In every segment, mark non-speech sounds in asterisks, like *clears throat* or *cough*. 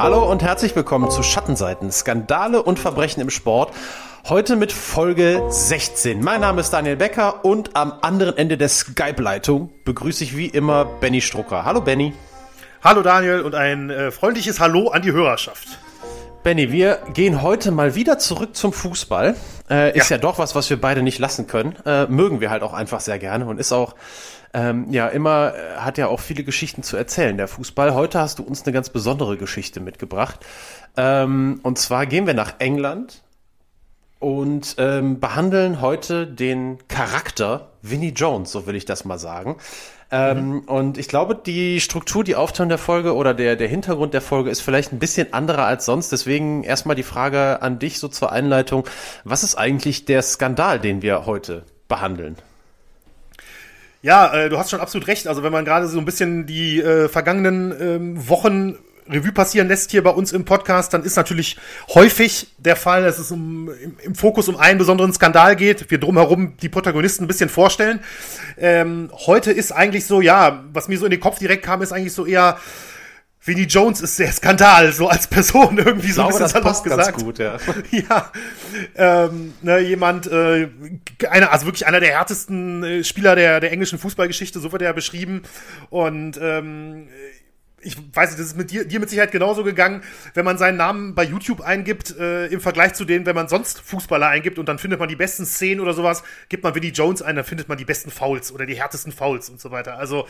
Hallo und herzlich willkommen zu Schattenseiten, Skandale und Verbrechen im Sport. Heute mit Folge 16. Mein Name ist Daniel Becker und am anderen Ende der Skype-Leitung begrüße ich wie immer Benny Strucker. Hallo Benny. Hallo Daniel und ein äh, freundliches Hallo an die Hörerschaft. Benny, wir gehen heute mal wieder zurück zum Fußball. Äh, ist ja. ja. doch was, was wir beide nicht lassen können. Äh, mögen wir halt auch einfach sehr gerne und ist auch ähm, ja immer, äh, hat ja auch viele Geschichten zu erzählen, der Fußball. Heute hast du uns eine ganz besondere Geschichte mitgebracht. Ähm, und zwar gehen wir nach England und ähm, behandeln heute den Charakter Vinnie Jones, so will ich das mal sagen. Ähm, mhm. Und ich glaube, die Struktur, die Aufteilung der Folge oder der, der Hintergrund der Folge ist vielleicht ein bisschen anderer als sonst. Deswegen erstmal die Frage an dich so zur Einleitung. Was ist eigentlich der Skandal, den wir heute behandeln? Ja, äh, du hast schon absolut recht. Also wenn man gerade so ein bisschen die äh, vergangenen ähm, Wochen Revue passieren lässt hier bei uns im Podcast, dann ist natürlich häufig der Fall, dass es um, im, im Fokus um einen besonderen Skandal geht. Wir drumherum die Protagonisten ein bisschen vorstellen. Ähm, heute ist eigentlich so, ja, was mir so in den Kopf direkt kam, ist eigentlich so eher, Vinnie Jones ist sehr Skandal, so als Person irgendwie so ein bisschen das passt gesagt. Ganz gut, ja. *laughs* ja, ähm, ne, jemand, äh, einer, also wirklich einer der härtesten äh, Spieler der, der englischen Fußballgeschichte, so wird er beschrieben. Und ähm, ich weiß nicht, das ist mit dir, dir mit Sicherheit genauso gegangen, wenn man seinen Namen bei YouTube eingibt, äh, im Vergleich zu dem, wenn man sonst Fußballer eingibt und dann findet man die besten Szenen oder sowas, gibt man Vinnie Jones ein, dann findet man die besten Fouls oder die härtesten Fouls und so weiter. Also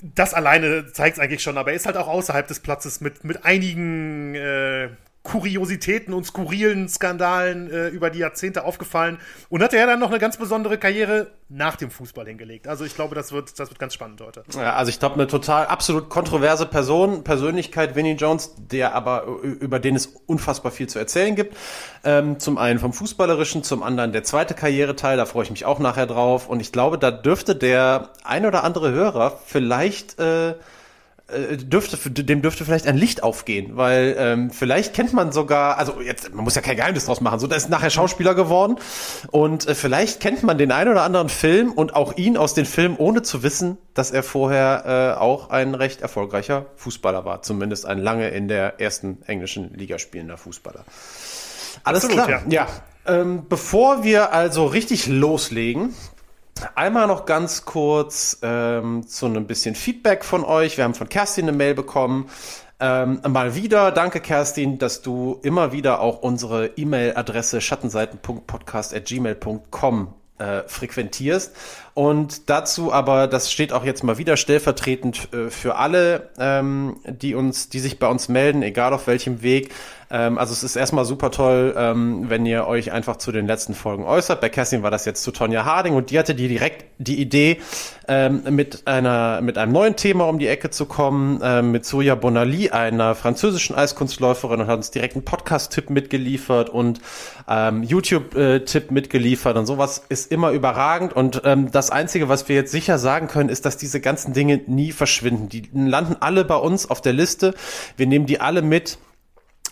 das alleine zeigt es eigentlich schon, aber er ist halt auch außerhalb des Platzes mit, mit einigen äh, Kuriositäten und skurrilen Skandalen äh, über die Jahrzehnte aufgefallen und hat er dann noch eine ganz besondere Karriere nach dem Fußball hingelegt. Also ich glaube, das wird, das wird ganz spannend heute. Ja, also ich glaube, eine total absolut kontroverse Person, Persönlichkeit, Vinnie Jones, der aber über den es unfassbar viel zu erzählen gibt. Ähm, zum einen vom Fußballerischen, zum anderen der zweite Karriereteil, da freue ich mich auch nachher drauf. Und ich glaube, da dürfte der ein oder andere Hörer vielleicht äh, dürfte, dem dürfte vielleicht ein Licht aufgehen, weil ähm, vielleicht kennt man sogar, also jetzt, man muss ja kein Geheimnis draus machen, so, der ist nachher Schauspieler geworden und äh, vielleicht kennt man den einen oder anderen Film und auch ihn aus den Filmen, ohne zu wissen, dass er vorher äh, auch ein recht erfolgreicher Fußballer war, zumindest ein lange in der ersten englischen Liga spielender Fußballer. Alles Absolut, klar, ja. ja. Ähm, bevor wir also richtig loslegen, Einmal noch ganz kurz ähm, zu einem bisschen Feedback von euch. Wir haben von Kerstin eine Mail bekommen. Ähm, mal wieder, danke Kerstin, dass du immer wieder auch unsere E-Mail-Adresse schattenseiten.podcast.gmail.com äh, frequentierst. Und dazu aber, das steht auch jetzt mal wieder stellvertretend äh, für alle, ähm, die uns, die sich bei uns melden, egal auf welchem Weg, ähm, also es ist erstmal super toll, ähm, wenn ihr euch einfach zu den letzten Folgen äußert. Bei Kerstin war das jetzt zu Tonja Harding und die hatte die direkt die Idee, ähm, mit einer mit einem neuen Thema um die Ecke zu kommen, ähm, mit Soja Bonali, einer französischen Eiskunstläuferin und hat uns direkt einen Podcast-Tipp mitgeliefert und ähm, YouTube-Tipp mitgeliefert und sowas ist immer überragend und ähm, das Einzige, was wir jetzt sicher sagen können, ist, dass diese ganzen Dinge nie verschwinden. Die landen alle bei uns auf der Liste. Wir nehmen die alle mit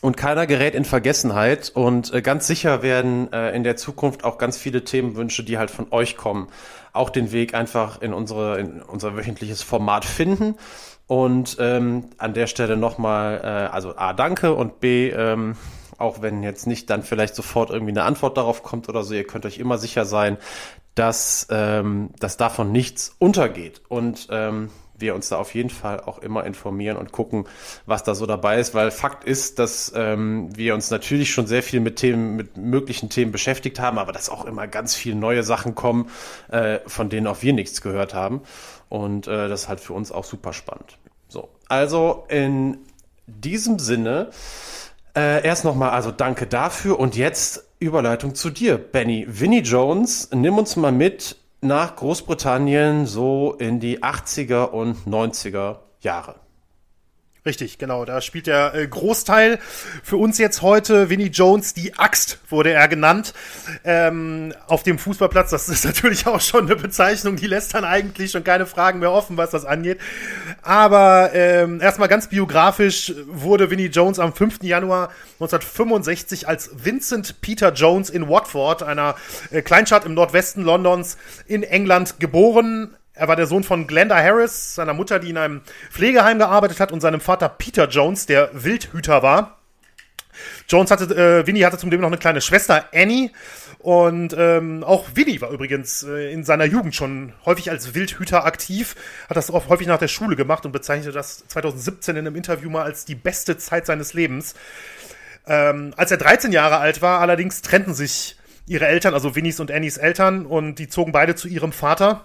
und keiner gerät in Vergessenheit und äh, ganz sicher werden äh, in der Zukunft auch ganz viele Themenwünsche, die halt von euch kommen, auch den Weg einfach in unsere in unser wöchentliches Format finden. Und ähm, an der Stelle nochmal, äh, also A, danke und B, ähm, auch wenn jetzt nicht dann vielleicht sofort irgendwie eine Antwort darauf kommt oder so, ihr könnt euch immer sicher sein, dass, ähm, dass davon nichts untergeht. Und ähm, wir uns da auf jeden Fall auch immer informieren und gucken, was da so dabei ist, weil Fakt ist, dass ähm, wir uns natürlich schon sehr viel mit Themen, mit möglichen Themen beschäftigt haben, aber dass auch immer ganz viele neue Sachen kommen, äh, von denen auch wir nichts gehört haben. Und äh, das ist halt für uns auch super spannend. So, also in diesem Sinne äh, erst nochmal, also danke dafür und jetzt Überleitung zu dir, Benny. Vinnie Jones, nimm uns mal mit nach Großbritannien so in die 80er und 90er Jahre. Richtig, genau. Da spielt der äh, Großteil für uns jetzt heute. Vinnie Jones, die Axt wurde er genannt. Ähm, auf dem Fußballplatz, das ist *laughs* natürlich auch schon eine Bezeichnung, die lässt dann eigentlich schon keine Fragen mehr offen, was das angeht. Aber ähm, erstmal ganz biografisch wurde Vinnie Jones am 5. Januar 1965 als Vincent Peter Jones in Watford, einer äh, Kleinstadt im Nordwesten Londons, in England geboren Er war der Sohn von Glenda Harris, seiner Mutter, die in einem Pflegeheim gearbeitet hat, und seinem Vater Peter Jones, der Wildhüter war. Jones hatte, äh, Winnie hatte zudem noch eine kleine Schwester, Annie. Und ähm, auch Winnie war übrigens äh, in seiner Jugend schon häufig als Wildhüter aktiv, hat das auch häufig nach der Schule gemacht und bezeichnete das 2017 in einem Interview mal als die beste Zeit seines Lebens. Ähm, als er 13 Jahre alt war, allerdings trennten sich ihre Eltern, also Winnies und Annies Eltern, und die zogen beide zu ihrem Vater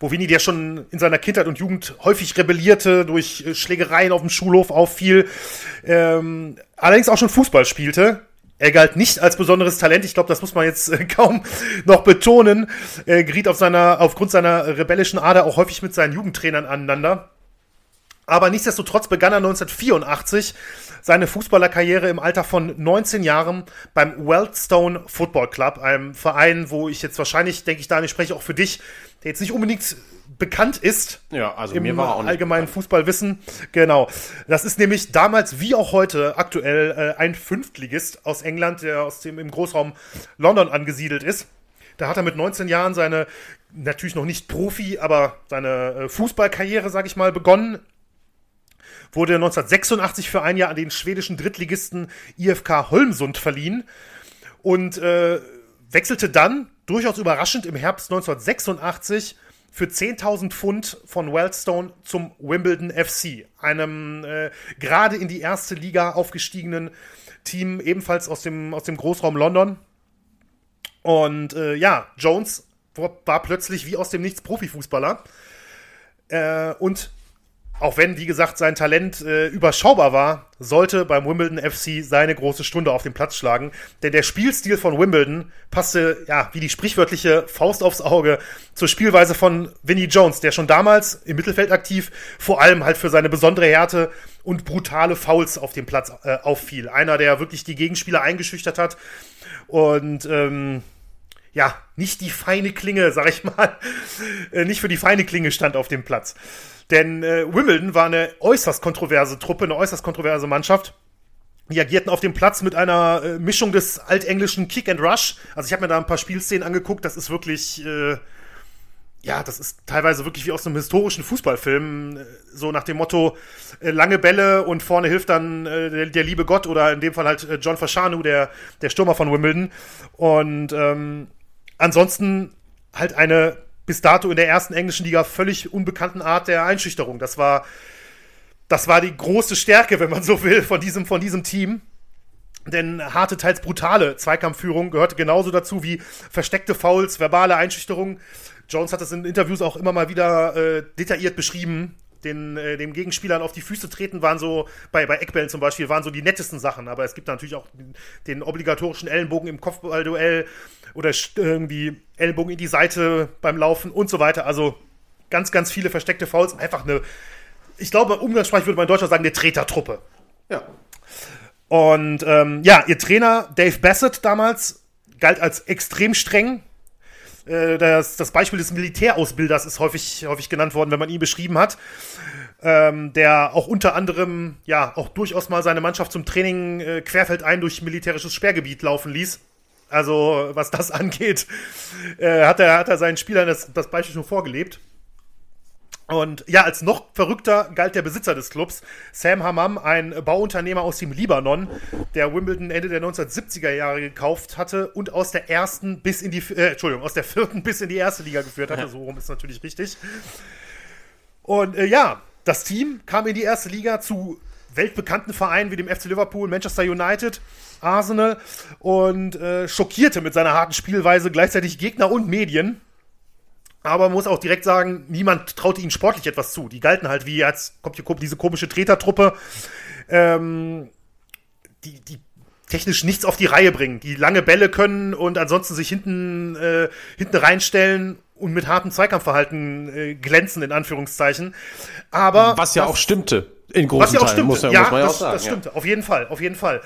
wo Winnie, der schon in seiner Kindheit und Jugend häufig rebellierte, durch äh, Schlägereien auf dem Schulhof auffiel, ähm, allerdings auch schon Fußball spielte. Er galt nicht als besonderes Talent, ich glaube, das muss man jetzt äh, *laughs* kaum noch betonen. Er geriet auf seiner, aufgrund seiner rebellischen Ader auch häufig mit seinen Jugendtrainern aneinander. Aber nichtsdestotrotz begann er 1984 seine Fußballerkarriere im Alter von 19 Jahren beim Weldstone Football Club, einem Verein, wo ich jetzt wahrscheinlich, denke ich, Daniel, spreche auch für dich, der jetzt nicht unbedingt bekannt ist. Ja, also im mir war auch nicht allgemeinen Fußballwissen. Genau. Das ist nämlich damals wie auch heute aktuell äh, ein Fünftligist aus England, der aus dem im Großraum London angesiedelt ist. Da hat er mit 19 Jahren seine natürlich noch nicht Profi, aber seine äh, Fußballkarriere, sag ich mal, begonnen wurde 1986 für ein Jahr an den schwedischen Drittligisten IFK Holmsund verliehen und äh, wechselte dann, durchaus überraschend, im Herbst 1986 für 10.000 Pfund von Wellstone zum Wimbledon FC, einem äh, gerade in die erste Liga aufgestiegenen Team, ebenfalls aus dem, aus dem Großraum London. Und äh, ja, Jones war plötzlich wie aus dem Nichts Profifußballer. Äh, und auch wenn, wie gesagt, sein Talent äh, überschaubar war, sollte beim Wimbledon FC seine große Stunde auf den Platz schlagen. Denn der Spielstil von Wimbledon passte, ja, wie die sprichwörtliche Faust aufs Auge zur Spielweise von Vinnie Jones, der schon damals im Mittelfeld aktiv, vor allem halt für seine besondere Härte und brutale Fouls auf dem Platz äh, auffiel. Einer, der wirklich die Gegenspieler eingeschüchtert hat und, ähm, ja, nicht die feine Klinge, sag ich mal, äh, nicht für die feine Klinge stand auf dem Platz. Denn äh, Wimbledon war eine äußerst kontroverse Truppe, eine äußerst kontroverse Mannschaft. Die agierten auf dem Platz mit einer äh, Mischung des altenglischen Kick and Rush. Also ich habe mir da ein paar Spielszenen angeguckt. Das ist wirklich, äh, ja, das ist teilweise wirklich wie aus einem historischen Fußballfilm. Äh, so nach dem Motto, äh, lange Bälle und vorne hilft dann äh, der, der, liebe Gott oder in dem Fall halt John Fashanu, der, der Stürmer von Wimbledon. Und ähm, ansonsten halt eine bis dato in der ersten englischen Liga völlig unbekannten Art der Einschüchterung. Das war, das war die große Stärke, wenn man so will, von diesem, von diesem Team. Denn harte, teils brutale Zweikampfführung gehörte genauso dazu wie versteckte Fouls, verbale Einschüchterung. Jones hat das in Interviews auch immer mal wieder äh, detailliert beschrieben. Den, äh, dem Gegenspielern auf die Füße treten waren so, bei, bei Eckbällen zum Beispiel, waren so die nettesten Sachen. Aber es gibt natürlich auch den, den obligatorischen Ellenbogen im Kopfballduell oder irgendwie Ellbogen in die Seite beim Laufen und so weiter. Also ganz, ganz viele versteckte Fouls. Einfach eine, ich glaube, umgangssprachlich würde man in Deutschland sagen, eine Tretertruppe. Ja. Und ähm, ja, ihr Trainer Dave Bassett damals galt als extrem streng. Äh, das, das Beispiel des Militärausbilders ist häufig, häufig genannt worden, wenn man ihn beschrieben hat. Ähm, der auch unter anderem ja auch durchaus mal seine Mannschaft zum Training äh, querfeldein durch militärisches Sperrgebiet laufen ließ. Also, was das *laughs* angeht, äh, hat, er, hat er seinen Spielern das, das Beispiel schon vorgelebt. Und ja, als noch verrückter galt der Besitzer des Clubs, Sam Hammam, ein Bauunternehmer aus dem Libanon, der Wimbledon Ende der 1970er Jahre gekauft hatte und aus der ersten bis in die, äh, Entschuldigung, aus der vierten bis in die erste Liga geführt hatte. Ja. So rum ist natürlich richtig. Und äh, ja, das Team kam in die erste Liga zu weltbekannten Vereinen wie dem FC Liverpool, Manchester United, Arsenal und äh, schockierte mit seiner harten Spielweise gleichzeitig Gegner und Medien. Aber man muss auch direkt sagen, niemand traute ihnen sportlich etwas zu. Die galten halt wie, jetzt kommt hier diese komische Tretertruppe, ähm, die, die technisch nichts auf die Reihe bringen, die lange Bälle können und ansonsten sich hinten, äh, hinten reinstellen und mit hartem Zweikampfverhalten äh, glänzen, in Anführungszeichen. Aber. Was ja auch stimmte. In großen was ja auch stimmte. Muss, ja, muss man ja das, auch sagen. Das stimmte, ja. auf jeden Fall, auf jeden Fall.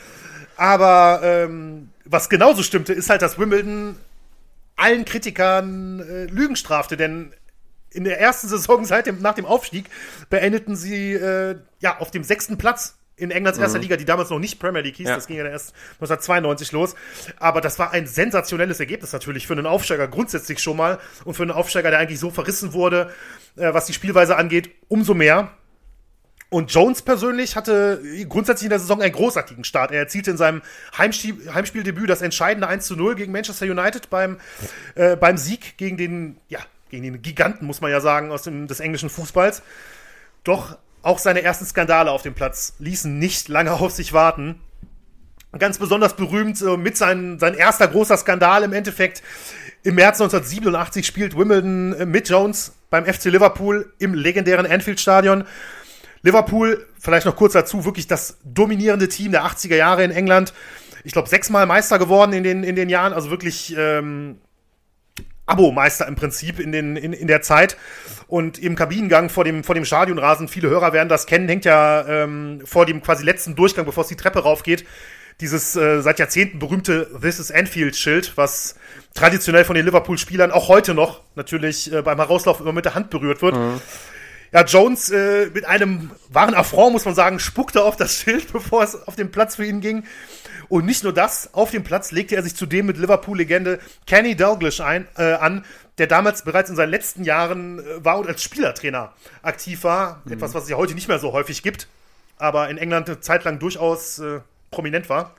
Aber ähm, was genauso stimmte, ist halt, dass Wimbledon allen Kritikern äh, Lügen strafte, denn in der ersten Saison *laughs* seit dem, nach dem Aufstieg beendeten sie äh, ja auf dem sechsten Platz in Englands erster Liga, die damals noch nicht Premier League hieß. Ja. Das ging ja erst 1992 los. Aber das war ein sensationelles Ergebnis natürlich für einen Aufsteiger grundsätzlich schon mal und für einen Aufsteiger, der eigentlich so verrissen wurde, äh, was die Spielweise angeht, umso mehr. Und Jones persönlich hatte grundsätzlich in der Saison einen großartigen Start. Er erzielte in seinem Heimspiel, Heimspieldebüt das entscheidende 1 zu 0 gegen Manchester United beim, äh, beim Sieg gegen den, ja, gegen den Giganten, muss man ja sagen, aus dem, des englischen Fußballs. Doch auch seine ersten Skandale auf dem Platz ließen nicht lange auf sich warten. Ganz besonders berühmt äh, mit sein, sein erster großer Skandal im Endeffekt. Im März 1987 spielt Wimbledon äh, mit Jones beim FC Liverpool im legendären Anfield-Stadion. Liverpool, vielleicht noch kurz dazu, wirklich das dominierende Team der 80er Jahre in England. Ich glaube, sechsmal Meister geworden in den, in den Jahren, also wirklich ähm, Abo-Meister im Prinzip in, den, in, in der Zeit. Und im Kabinengang vor dem, vor dem Stadionrasen, viele Hörer werden das kennen, hängt ja ähm, vor dem quasi letzten Durchgang, bevor es die Treppe raufgeht, dieses äh, seit Jahrzehnten berühmte This is Anfield-Schild, was traditionell von den Liverpool-Spielern auch heute noch natürlich äh, beim Herauslauf immer mit der Hand berührt wird. Ja, Jones äh, mit einem wahren Affront, muss man sagen, spuckte auf das Schild, *laughs* bevor es auf den Platz für ihn ging. Und nicht nur das, auf dem Platz legte er sich zudem mit Liverpool-Legende Kenny Dalglish ein, äh, an, der damals bereits in seinen letzten Jahren äh, war und als Spielertrainer aktiv war. Etwas, was es ja heute nicht mehr so häufig gibt, aber in England eine Zeit lang durchaus äh, prominent war.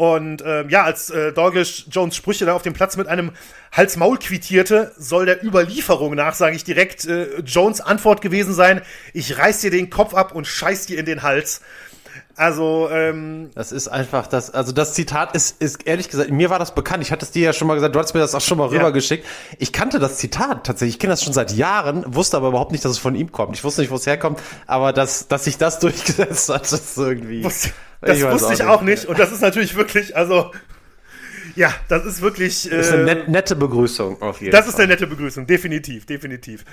Und ähm, ja, als äh, Dalglish Jones Sprüche da auf dem Platz mit einem Hals-Maul quittierte, soll der Überlieferung nach, sage ich direkt, äh, Jones Antwort gewesen sein, ich reiß dir den Kopf ab und scheiß dir in den Hals. Also, ähm, Das ist einfach das, also das Zitat ist, ist ehrlich gesagt, mir war das bekannt. Ich hatte es dir ja schon mal gesagt, du hast mir das auch schon mal Ja. rübergeschickt. Ich kannte das Zitat tatsächlich. Ich kenne das schon seit Jahren, wusste aber überhaupt nicht, dass es von ihm kommt. Ich wusste nicht, wo es herkommt, aber dass, dass sich das *laughs* durchgesetzt hat, das ist irgendwie. wusste- das Ich wusste auch ich auch nicht. Und das ist natürlich wirklich, also, ja, das ist wirklich. Äh, Das ist eine net, nette Begrüßung auf jeden Das Fall. ist eine nette Begrüßung, definitiv, definitiv.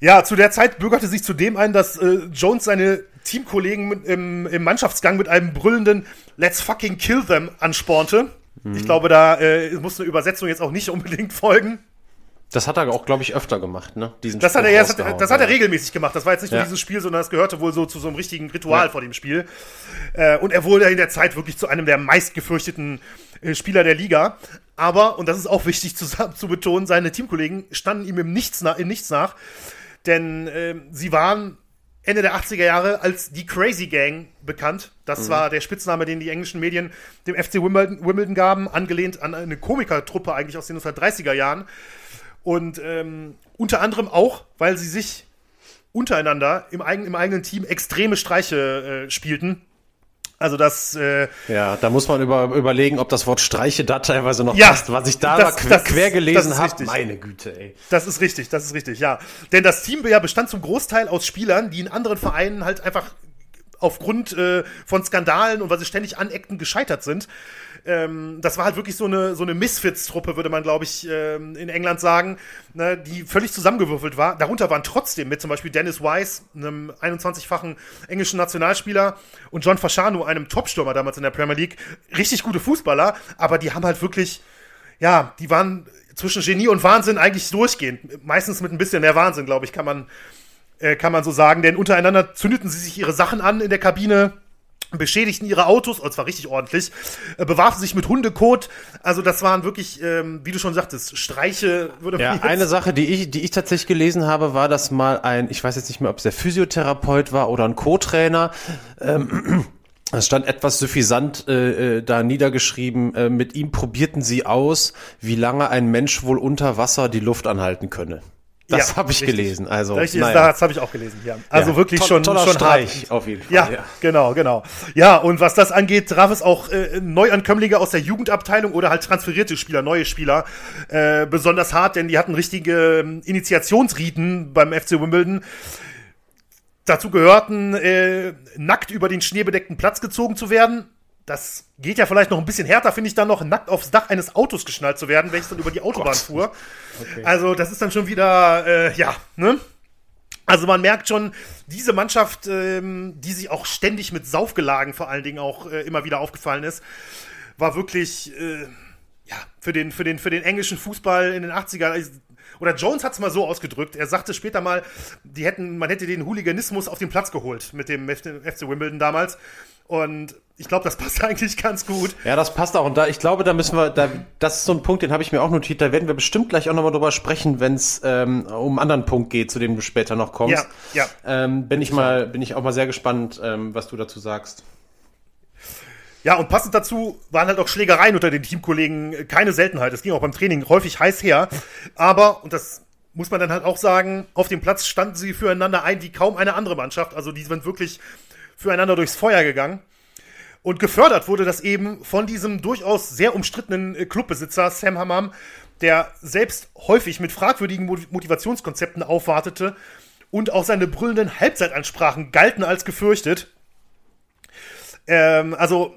Ja, zu der Zeit bürgerte sich zudem ein, dass äh, Jones seine Teamkollegen mit, im, im Mannschaftsgang mit einem brüllenden Let's fucking kill them anspornte. Mhm. Ich glaube, da äh, muss eine Übersetzung jetzt auch nicht *laughs* unbedingt folgen. Das hat er auch, glaube ich, öfter gemacht, ne? Diesen Das hat er, das, hat- das hat er regelmäßig gemacht. Das war jetzt nicht nur Ja. dieses Spiel, sondern das gehörte wohl so zu so einem richtigen Ritual Ja. vor dem Spiel. Äh, und er wurde in der Zeit wirklich zu einem der meistgefürchteten äh, Spieler der Liga. Aber, und das ist auch wichtig zu, zu betonen, seine Teamkollegen standen ihm im Nichts nach, in nichts nach. Denn ähm, sie waren Ende der 80er Jahre als die Crazy Gang bekannt. Das war der Spitzname, den die englischen Medien dem FC Wimbledon, Wimbledon gaben, angelehnt an eine Komikertruppe eigentlich aus den 1930er Jahren. Und ähm, unter anderem auch, weil sie sich untereinander im, eigen, im eigenen Team extreme Streiche äh, spielten. Also das, äh, Ja, da muss man über, überlegen, ob das Wort Streiche da teilweise noch Ja, passt. Was ich da das- quer, das ist- quer das gelesen ist habe, meine Güte, ey. das ist richtig, das ist richtig, ja. Denn das Team ja bestand zum Großteil aus Spielern, die in anderen Vereinen halt einfach aufgrund äh, von Skandalen und weil sie ständig aneckten gescheitert sind. Ähm, das war halt wirklich so eine, so eine Misfits-Truppe, würde man, glaube ich, ähm, in England sagen, ne, die völlig zusammengewürfelt war. Darunter waren trotzdem mit zum Beispiel Dennis Wise, einem 21-fachen englischen Nationalspieler, und John Fasciano, einem Topstürmer damals in der Premier League, richtig gute Fußballer, aber die haben halt wirklich ja, die waren zwischen Genie und Wahnsinn eigentlich durchgehend. Meistens mit ein bisschen mehr Wahnsinn, glaube ich, kann man, äh, kann man so sagen. Denn untereinander zündeten sie sich ihre Sachen an in der Kabine, beschädigten ihre Autos, und zwar richtig ordentlich, äh, bewarfen sich mit Hundekot. Also das waren wirklich, ähm, wie du schon sagtest, Streiche, würde Ja, eine Sache, die ich, die ich tatsächlich gelesen habe, war, dass mal ein, ich weiß jetzt nicht mehr, ob es der Physiotherapeut war oder ein Co-Trainer, ähm, *clears throat* es stand etwas suffisant äh, äh, da niedergeschrieben, äh, mit ihm probierten sie aus, wie lange ein Mensch wohl unter Wasser die Luft anhalten könne. Das Ja, habe ich richtig. gelesen. Also, Richtig, naja. das habe ich auch gelesen, ja. Also Ja, wirklich to- schon, toller schon Streich hart. auf jeden Fall. Ja, genau, genau. Ja, und was das angeht, traf es auch äh, Neuankömmlinge aus der Jugendabteilung oder halt transferierte Spieler, neue Spieler, äh, besonders hart, denn die hatten richtige ähm, Initiationsriten beim FC Wimbledon. Dazu gehörten, äh, nackt über den schneebedeckten Platz gezogen zu werden. Das geht ja vielleicht noch ein bisschen härter, finde ich dann noch, nackt aufs Dach eines Autos geschnallt zu werden, welches dann über die Autobahn fuhr. Also, das ist dann schon wieder, äh, ja, ne? Also man merkt schon, diese Mannschaft, ähm, die sich auch ständig mit Saufgelagen vor allen Dingen auch äh, immer wieder aufgefallen ist, war wirklich äh, ja, für den, für, den, für den englischen Fußball in den 80ern. Oder Jones hat es mal so ausgedrückt, er sagte später mal, die hätten, man hätte den Hooliganismus auf den Platz geholt mit dem FC Wimbledon damals. Und ich glaube, das *laughs* passt eigentlich ganz gut. Ja, das passt auch. Und da, ich glaube, da müssen wir, da, das ist so ein Punkt, den habe ich mir auch notiert. Da werden wir bestimmt gleich auch nochmal drüber sprechen, wenn es ähm, um einen anderen Punkt geht, zu dem du später noch kommst. Ja, ja. Ähm, bin ich mal, bin ich auch mal sehr gespannt, ähm, was du dazu sagst. Ja, und passend dazu waren halt auch Schlägereien unter den Teamkollegen keine Seltenheit. Es ging auch beim Training häufig heiß her. Aber, und das muss man dann halt auch sagen, auf dem Platz standen sie füreinander ein wie kaum eine andere Mannschaft. Also die sind wirklich füreinander durchs Feuer gegangen. Und gefördert wurde das eben von diesem durchaus sehr umstrittenen äh, Clubbesitzer Sam Hammam, der selbst häufig mit fragwürdigen Motivationskonzepten aufwartete und auch seine brüllenden Halbzeitansprachen galten als gefürchtet. Ähm, also,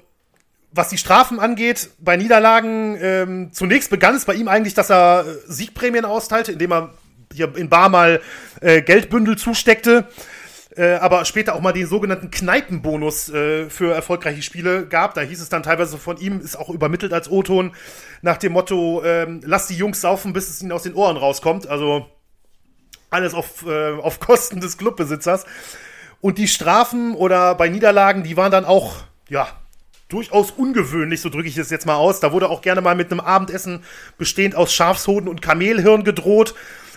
was die Strafen angeht, bei Niederlagen, ähm, zunächst begann es bei ihm eigentlich, dass er äh, Siegprämien austeilte, indem er hier in Bar mal äh, Geldbündel zusteckte äh, aber später auch mal den sogenannten Kneipenbonus äh, für erfolgreiche Spiele gab. Da hieß es dann teilweise von ihm, ist auch übermittelt als O-Ton, nach dem Motto, ähm, lass die Jungs saufen, bis es ihnen aus den Ohren rauskommt. Also alles auf, äh, auf Kosten des Clubbesitzers. Und die Strafen oder bei Niederlagen, die waren dann auch, ja, durchaus ungewöhnlich, so drücke ich es jetzt mal aus. Da wurde auch gerne mal mit einem Abendessen bestehend aus Schafshoden und Kamelhirn gedroht.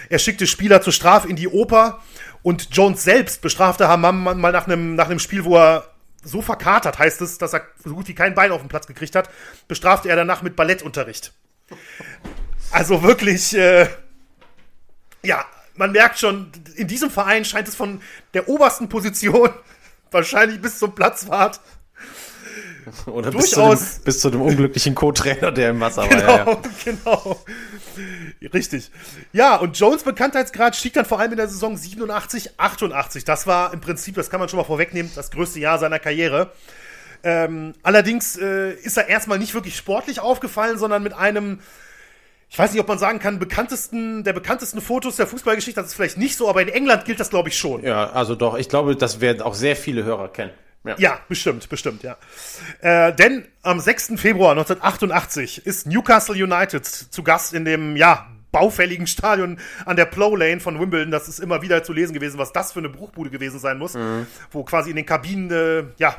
Er schickte Spieler zur Strafe in die Oper und Jones selbst bestrafte Hammam mal nach einem, nach einem Spiel, wo er so verkatert, heißt es, dass er so gut wie kein Bein auf den Platz gekriegt hat, bestrafte er danach mit Ballettunterricht. Also wirklich, äh, ja, man merkt schon, in diesem Verein scheint es von der obersten Position *laughs* wahrscheinlich bis zum Platzwart *laughs* Oder bis zu, dem, bis zu dem unglücklichen Co-Trainer, der im Wasser genau, war. Ja, ja. *laughs* Genau, Richtig. Ja, und Jones Bekanntheitsgrad stieg dann vor allem in der Saison 87, 88. Das war im Prinzip, das kann man schon mal vorwegnehmen, das größte Jahr seiner Karriere. Ähm, allerdings äh, ist er erstmal nicht wirklich sportlich aufgefallen, sondern mit einem, ich weiß nicht, ob man sagen kann, bekanntesten, der bekanntesten Fotos der Fußballgeschichte, das ist vielleicht nicht so, aber in England gilt das, glaube ich, schon. Ja, also doch, ich glaube, das werden auch sehr viele Hörer kennen. Ja. ja, bestimmt, bestimmt, ja. Äh, denn am 6. Februar 1988 ist Newcastle United zu Gast in dem, ja, baufälligen Stadion an der Plow Lane von Wimbledon. Das ist immer wieder zu lesen gewesen, was das für eine Bruchbude gewesen sein muss, mhm. wo quasi in den Kabinen, äh, ja,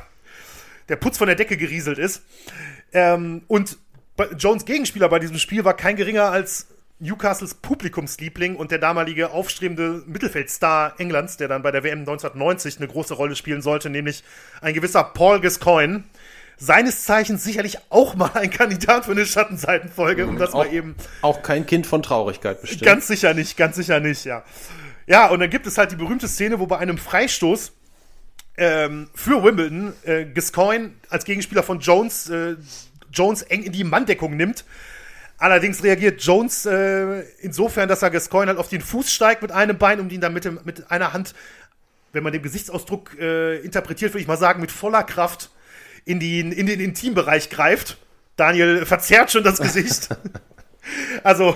der Putz von der Decke gerieselt ist. Ähm, und Jones Gegenspieler bei diesem Spiel war kein geringer als Newcastles Publikumsliebling und der damalige aufstrebende Mittelfeldstar Englands, der dann bei der WM 1990 eine große Rolle spielen sollte, nämlich ein gewisser Paul Gascoigne. Seines Zeichens sicherlich auch mal ein Kandidat für eine Schattenseitenfolge, um das auch, mal eben. Auch kein Kind von Traurigkeit bestimmt. Ganz sicher nicht, ganz sicher nicht, ja. Ja, und dann gibt es halt die berühmte Szene, wo bei einem Freistoß ähm, für Wimbledon äh, Gascoigne als Gegenspieler von Jones äh, Jones eng in die Manndeckung nimmt Allerdings reagiert Jones äh, insofern, dass er Gascoigne halt auf den Fuß steigt mit einem Bein und ihn dann mit, mit einer Hand, wenn man den Gesichtsausdruck äh, interpretiert, würde ich mal sagen, mit voller Kraft in, die, in den Intimbereich greift. Daniel verzerrt schon das Gesicht. *laughs* also,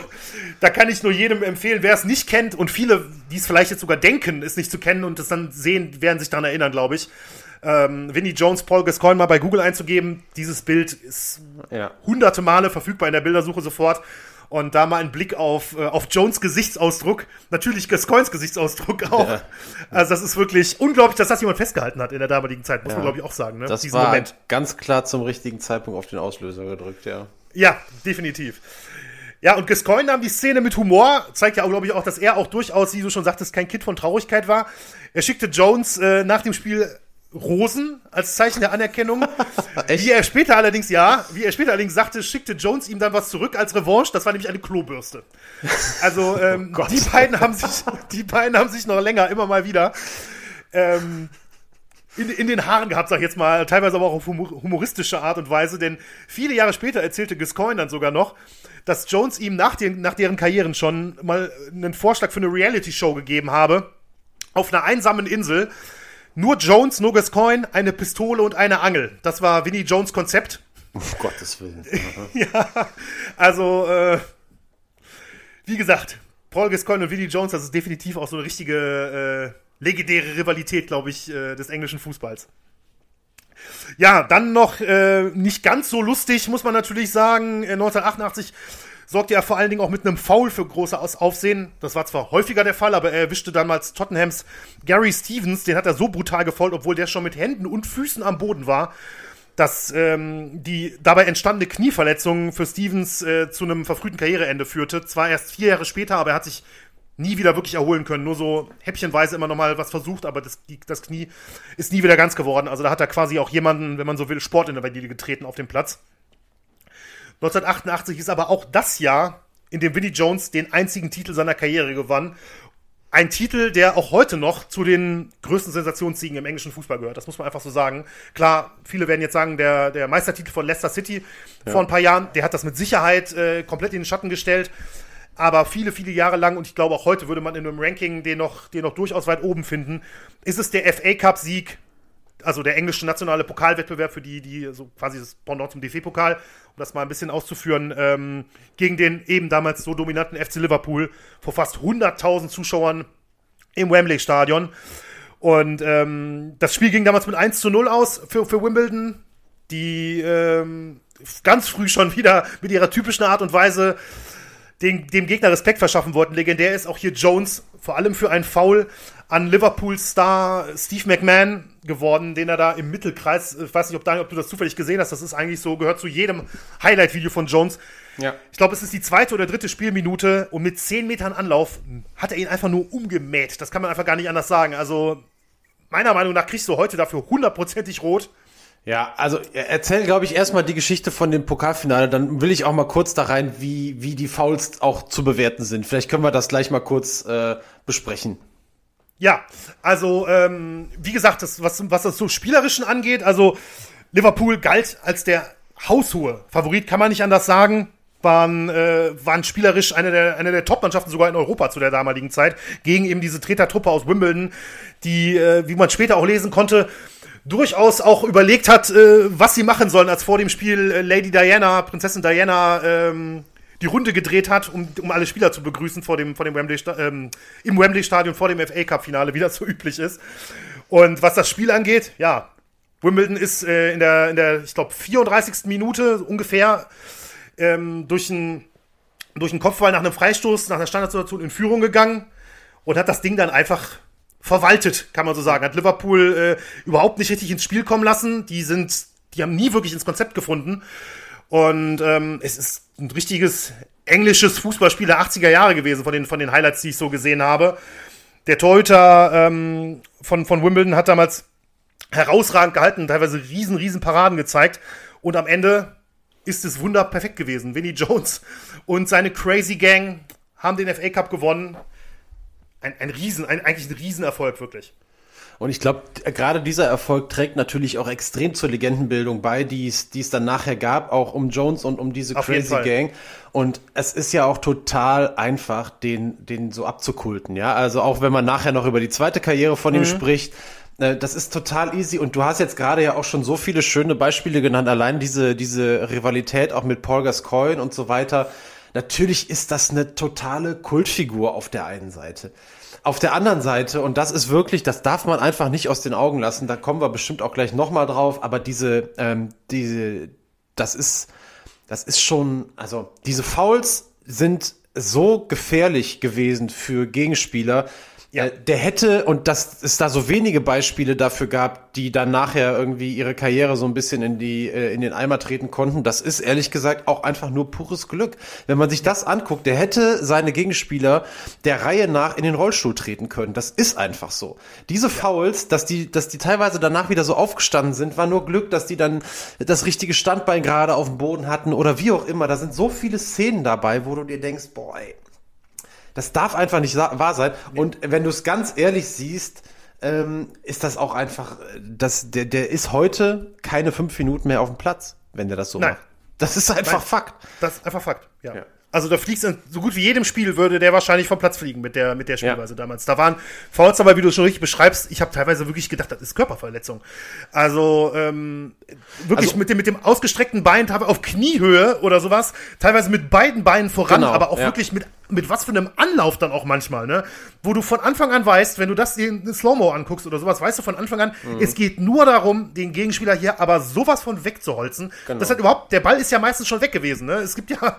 da kann ich nur jedem empfehlen, wer es nicht kennt und viele, die es vielleicht jetzt sogar denken, es nicht zu kennen und es dann sehen, werden sich daran erinnern, glaube ich ähm, Vinnie Jones, Paul Gascoigne mal bei Google einzugeben. Dieses Bild ist ja. hunderte Male verfügbar in der Bildersuche sofort. Und da mal ein Blick auf, äh, auf Jones Gesichtsausdruck, natürlich Gascoignes Gesichtsausdruck auch. Ja. Also das ist wirklich unglaublich, dass das jemand festgehalten hat in der damaligen Zeit, muss ja. man glaube ich auch sagen. Ne? Das Diesen war Moment. ganz klar zum richtigen Zeitpunkt auf den Auslöser gedrückt, ja. Ja, definitiv. Ja, und Gascoigne nahm die Szene mit Humor, zeigt ja auch, glaube ich, auch, dass er auch durchaus, wie du schon sagtest, kein Kind von Traurigkeit war. Er schickte Jones äh, nach dem Spiel Rosen als Zeichen der Anerkennung. *laughs* wie er später allerdings, ja, wie er später allerdings sagte, schickte Jones ihm dann was zurück als Revanche. Das war nämlich eine Klobürste. Also *laughs* ähm, oh die beiden haben sich, die beiden haben sich noch länger immer mal wieder ähm, in, in den Haaren gehabt, sag ich jetzt mal, teilweise aber auch auf humoristische Art und Weise, denn viele Jahre später erzählte Gascoigne dann sogar noch, dass Jones ihm nach, den, nach deren Karrieren schon mal einen Vorschlag für eine Reality-Show gegeben habe, auf einer einsamen Insel, nur Jones, nur Gascoigne, eine Pistole und eine Angel. Das war Vinnie Jones Konzept. Um Gottes Willen. *laughs* ja, also, äh, wie gesagt, Paul Gascoigne und Vinnie Jones, das ist definitiv auch so eine richtige äh, legendäre Rivalität, glaube ich, äh, des englischen Fußballs. Ja, dann noch äh, nicht ganz so lustig, muss man natürlich sagen. 1988 sorgte er vor allen Dingen auch mit einem Foul für großes Aufsehen. Das war zwar häufiger der Fall, aber er erwischte damals Tottenhams Gary Stevens, den hat er so brutal gefolgt, obwohl der schon mit Händen und Füßen am Boden war, dass ähm, die dabei entstandene Knieverletzung für Stevens äh, zu einem verfrühten Karriereende führte. Zwar erst vier Jahre später, aber er hat sich nie wieder wirklich erholen können. Nur so häppchenweise immer noch mal was versucht, aber das, das Knie ist nie wieder ganz geworden. Also da hat er quasi auch jemanden, wenn man so will, Sport in der Valide getreten auf dem Platz. 1988 ist aber auch das Jahr, in dem Vinnie Jones den einzigen Titel seiner Karriere gewann. Ein Titel, der auch heute noch zu den größten Sensationssiegen im englischen Fußball gehört. Das muss man einfach so sagen. Klar, viele werden jetzt sagen, der, der Meistertitel von Leicester City ja. vor ein paar Jahren, der hat das mit Sicherheit äh, komplett in den Schatten gestellt. Aber viele, viele Jahre lang, und ich glaube auch heute würde man in einem Ranking den noch, den noch durchaus weit oben finden, ist es der FA Cup-Sieg also der englische nationale Pokalwettbewerb für die, die so quasi das Pendant zum DFB-Pokal, um das mal ein bisschen auszuführen, ähm, gegen den eben damals so dominanten FC Liverpool vor fast 100.000 Zuschauern im Wembley-Stadion. Und ähm, das Spiel ging damals mit 1 zu 0 aus für, für Wimbledon, die ähm, ganz früh schon *laughs* wieder mit ihrer typischen Art und Weise den, dem Gegner Respekt verschaffen wollten. Legendär ist auch hier Jones, vor allem für einen Foul an Liverpool-Star Steve McMahon geworden, den er da im Mittelkreis, ich weiß nicht, ob, Daniel, ob du das zufällig gesehen hast, das ist eigentlich so, gehört zu jedem Highlight-Video von Jones. Ja. Ich glaube, es ist die zweite oder dritte Spielminute und mit 10 Metern Anlauf hat er ihn einfach nur umgemäht. Das kann man einfach gar nicht anders sagen. Also, meiner Meinung nach kriegst du heute dafür hundertprozentig rot. Ja, also erzähl, glaube ich, erstmal die Geschichte von dem Pokalfinale, dann will ich auch mal kurz da rein, wie, wie die Fouls auch zu bewerten sind. Vielleicht können wir das gleich mal kurz äh, besprechen. Ja, also ähm, wie gesagt, das, was, was das so spielerischen angeht, also Liverpool galt als der haushohe Favorit, kann man nicht anders sagen. Waren, äh, waren spielerisch eine der, eine der Top-Mannschaften sogar in Europa zu der damaligen Zeit, gegen eben diese Tretertruppe aus Wimbledon, die, äh, wie man später auch lesen konnte, durchaus auch überlegt hat, äh, was sie machen sollen, als vor dem Spiel äh, Lady Diana, Prinzessin Diana, ähm, die Runde gedreht hat, um, um alle Spieler zu begrüßen vor dem, vor dem Wembley, ähm, im Wembley-Stadion vor dem FA Cup-Finale, wie das so *laughs* üblich ist. Und was das Spiel angeht, ja, Wimbledon ist äh, in der, in der, ich glaube, 34. Minute ungefähr ähm, durch einen durch einen Kopfball nach einem Freistoß, nach einer Standardsituation in Führung gegangen und hat das Ding dann einfach verwaltet, kann man so sagen. Hat Liverpool äh, überhaupt nicht richtig ins Spiel kommen lassen. Die sind, die haben nie wirklich ins Konzept gefunden. Und ähm, es ist ein richtiges englisches Fußballspiel der 80er Jahre gewesen, von den, von den Highlights, die ich so gesehen habe. Der Torhüter ähm, von, von Wimbledon hat damals herausragend gehalten, teilweise riesen, riesen Paraden gezeigt. Und am Ende ist es wunder perfekt gewesen. Vinnie Jones und seine Crazy Gang haben den FA Cup gewonnen. Ein, ein Riesen, ein, eigentlich ein Riesenerfolg, wirklich. Und ich glaube, gerade dieser Erfolg trägt natürlich auch extrem zur Legendenbildung bei, die es, dann nachher gab, auch um Jones und um diese Auf Crazy Gang. Und es ist ja auch total einfach, den, den so abzukulten, ja. Also auch wenn man nachher noch über die zweite Karriere von mhm. ihm spricht, äh, das ist total easy und du hast jetzt gerade ja auch schon so viele schöne Beispiele genannt, allein diese, diese Rivalität auch mit Paul Gascoigne und so weiter. Natürlich ist das eine totale Kultfigur auf der einen Seite. Auf der anderen Seite, und das ist wirklich, das darf man einfach nicht aus den Augen lassen, da kommen wir bestimmt auch gleich nochmal drauf, aber diese, ähm, diese, das ist, das ist schon, also diese Fouls sind so gefährlich gewesen für Gegenspieler, ja. Äh, der hätte, und dass es da so wenige Beispiele dafür gab, die dann nachher irgendwie ihre Karriere so ein bisschen in die, äh, in den Eimer treten konnten, das ist ehrlich gesagt auch einfach nur pures Glück. Wenn man sich das anguckt, der hätte seine Gegenspieler der Reihe nach in den Rollstuhl treten können. Das ist einfach so. Diese Fouls, dass die, dass die teilweise danach wieder so aufgestanden sind, war nur Glück, dass die dann das richtige Standbein gerade auf dem Boden hatten oder wie auch immer. Da sind so viele Szenen dabei, wo du dir denkst, boah, ey, das darf einfach nicht wahr sein. Und wenn du es ganz ehrlich siehst, ähm, ist das auch einfach, das, der, der ist heute keine fünf Minuten mehr auf dem Platz, wenn der das so Nein. macht. Das ist einfach Nein. Fakt. Das ist einfach Fakt, ja. ja. Also da fliegst in so gut wie jedem Spiel würde der wahrscheinlich vom Platz fliegen mit der mit der Spielweise ja. damals. Da waren Fouls aber, wie du es schon richtig beschreibst, ich habe teilweise wirklich gedacht, das ist Körperverletzung. Also ähm, wirklich also, mit dem mit dem ausgestreckten Bein auf Kniehöhe oder sowas, teilweise mit beiden Beinen voran, genau, aber auch ja. wirklich mit mit was für einem Anlauf dann auch manchmal, ne? Wo du von Anfang an weißt, wenn du das in Slow-Mo anguckst oder sowas, weißt du von Anfang an, mhm. es geht nur darum, den Gegenspieler hier aber sowas von wegzuholzen. Genau. Das hat überhaupt, der Ball ist ja meistens schon weg gewesen, ne? Es gibt ja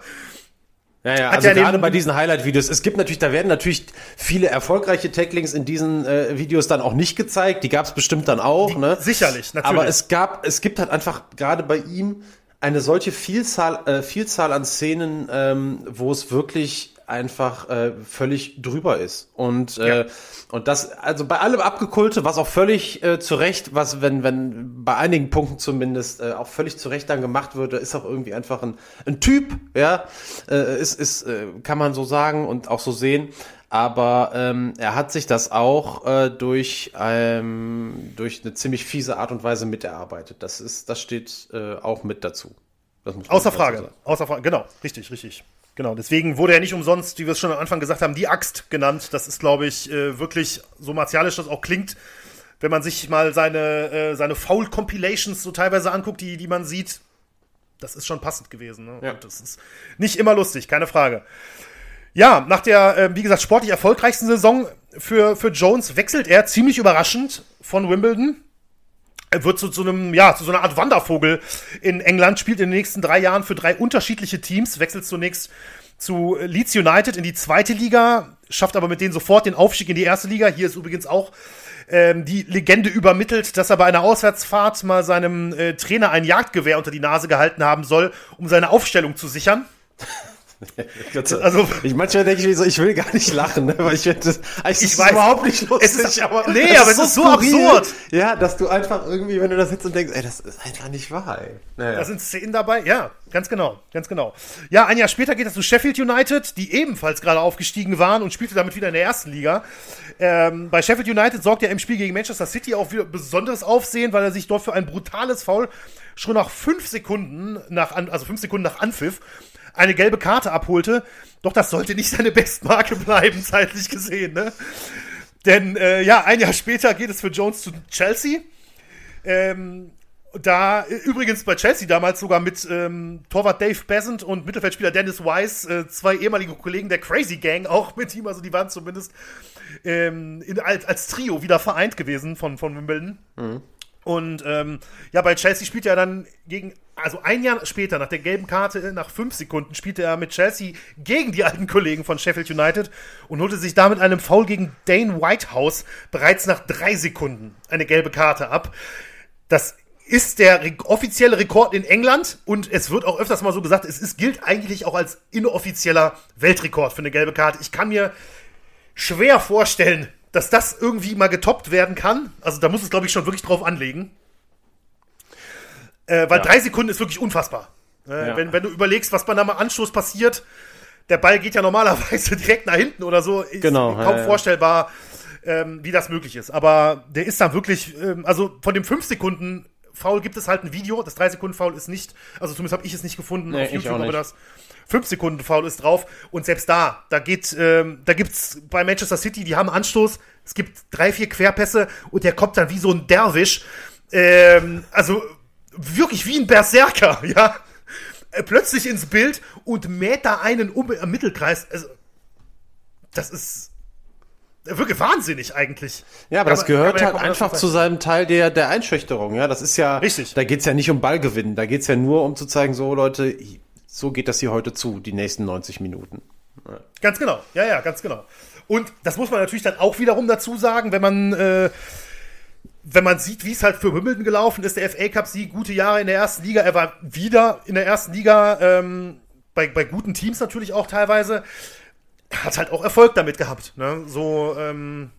Ja, ja, also ja gerade bei diesen Highlight-Videos, es gibt natürlich, da werden natürlich viele erfolgreiche Tacklings in diesen äh, Videos dann auch nicht gezeigt. Die gab es bestimmt dann auch, die, ne? Sicherlich, natürlich. Aber es gab, es gibt halt einfach gerade bei ihm eine solche Vielzahl, äh, Vielzahl an Szenen, ähm, wo es wirklich einfach äh, völlig drüber ist. Und, äh, ja. und das, also bei allem Abgekulte, was auch völlig äh, zu Recht, was, wenn, wenn bei einigen Punkten zumindest äh, auch völlig zu Recht dann gemacht würde, ist auch irgendwie einfach ein, ein Typ, ja, äh, ist, ist, äh, kann man so sagen und auch so sehen. Aber ähm, er hat sich das auch äh, durch, ähm, durch eine ziemlich fiese Art und Weise miterarbeitet. Das ist, das steht äh, auch mit dazu. Außer Frage. Außer Frage. Genau, richtig, richtig. Genau, deswegen wurde er nicht umsonst, wie wir es schon am Anfang gesagt haben, die Axt genannt. Das ist, glaube ich, äh, wirklich so martialisch das auch klingt. Wenn man sich mal seine, äh, seine Foul-Compilations so teilweise anguckt, die, die man sieht, das ist schon passend gewesen. Ne? Ja. Und das ist nicht immer lustig, keine Frage. Ja, nach der, äh, wie gesagt, sportlich erfolgreichsten Saison für, für Jones wechselt er ziemlich überraschend von Wimbledon er wird zu, zu einem, ja, zu so einer Art Wandervogel in England, spielt in den nächsten drei Jahren für drei unterschiedliche Teams, wechselt zunächst zu Leeds United in die zweite Liga, schafft aber mit denen sofort den Aufstieg in die erste Liga. Hier ist übrigens auch ähm, die Legende übermittelt, dass er bei einer Auswärtsfahrt mal seinem äh, Trainer ein Jagdgewehr unter die Nase gehalten haben soll, um seine Aufstellung zu sichern. Also, ich manchmal denke ich mir so, ich will gar nicht lachen, ne? weil ich finde das, ich, ich weiß, überhaupt nicht lustig, es ist, aber nee, aber es ist so, absurd. Ja, dass du einfach irgendwie, wenn du da sitzt und denkst, ey, das ist einfach nicht wahr, ey. Naja. Da sind Szenen dabei, ja, ganz genau, ganz genau. Ja, ein Jahr später geht es zu Sheffield United, die ebenfalls gerade aufgestiegen waren und spielte damit wieder in der ersten Liga. Ähm, bei Sheffield United sorgt er im Spiel gegen Manchester City auch für besonderes Aufsehen, weil er sich dort für ein brutales Foul schon nach fünf Sekunden nach, also fünf Sekunden nach Anpfiff eine gelbe Karte abholte. Doch das sollte nicht seine Bestmarke bleiben, *laughs* zeitlich gesehen. Ne? Denn äh, ja, ein Jahr später geht es für Jones zu Chelsea. Ähm, da übrigens bei Chelsea damals sogar mit ähm, Torwart Dave Besant und Mittelfeldspieler Dennis Wise, äh, zwei ehemalige Kollegen der Crazy Gang, auch mit ihm, also die waren zumindest ähm, in, als, als Trio wieder vereint gewesen von, von Wimbledon. Mhm. Und ähm, ja, bei Chelsea spielt er dann gegen, also ein Jahr später, nach der gelben Karte, nach fünf Sekunden, spielte er mit Chelsea gegen die alten Kollegen von Sheffield United und holte sich damit einem Foul gegen Dane Whitehouse bereits nach drei Sekunden eine gelbe Karte ab. Das ist der offizielle Rekord in England und es wird auch öfters mal so gesagt, es ist, gilt eigentlich auch als inoffizieller Weltrekord für eine gelbe Karte. Ich kann mir schwer vorstellen, dass das irgendwie mal getoppt werden kann. Also da muss es, glaube ich, schon wirklich drauf anlegen. Äh, weil ja. drei Sekunden ist wirklich unfassbar. Äh, ja. wenn, wenn du überlegst, was bei einem Anstoß passiert, der Ball geht ja normalerweise *laughs* direkt nach hinten oder so. Ist genau, kaum ja, vorstellbar, ähm, wie das möglich ist. Aber der ist dann wirklich, ähm, also von dem 5 Sekunden Foul gibt es halt ein Video. Das 3 Sekunden Foul ist nicht, also zumindest habe ich es nicht gefunden nee, auf YouTube, aber das 5 Sekunden Foul ist drauf. Und selbst da, da geht, ähm, da gibt's bei Manchester City, die haben Anstoß, es gibt drei, vier Querpässe und der kommt dann wie so ein Derwisch. Ähm, also wirklich wie ein Berserker, *laughs* ja. Äh, plötzlich ins Bild und mäht da einen um im Mittelkreis. Also, das ist wirklich wahnsinnig eigentlich. Ja, aber, aber das gehört aber halt einfach zu seinem Teil der, der Einschüchterung. Ja, das ist ja, Richtig. da geht's ja nicht um Ballgewinn. Da geht's ja nur um zu zeigen, so Leute, so geht das hier heute zu, die nächsten 90 Minuten. Ja. Ganz genau, ja, ja, ganz genau. Und das muss man natürlich dann auch wiederum dazu sagen, wenn man, äh, wenn man sieht, wie es halt für Wimbledon gelaufen ist, der FA Cup Sieg, gute Jahre in der ersten Liga, er war wieder in der ersten Liga, ähm, bei, bei guten Teams natürlich auch teilweise, hat halt auch Erfolg damit gehabt. Ne? So, ähm,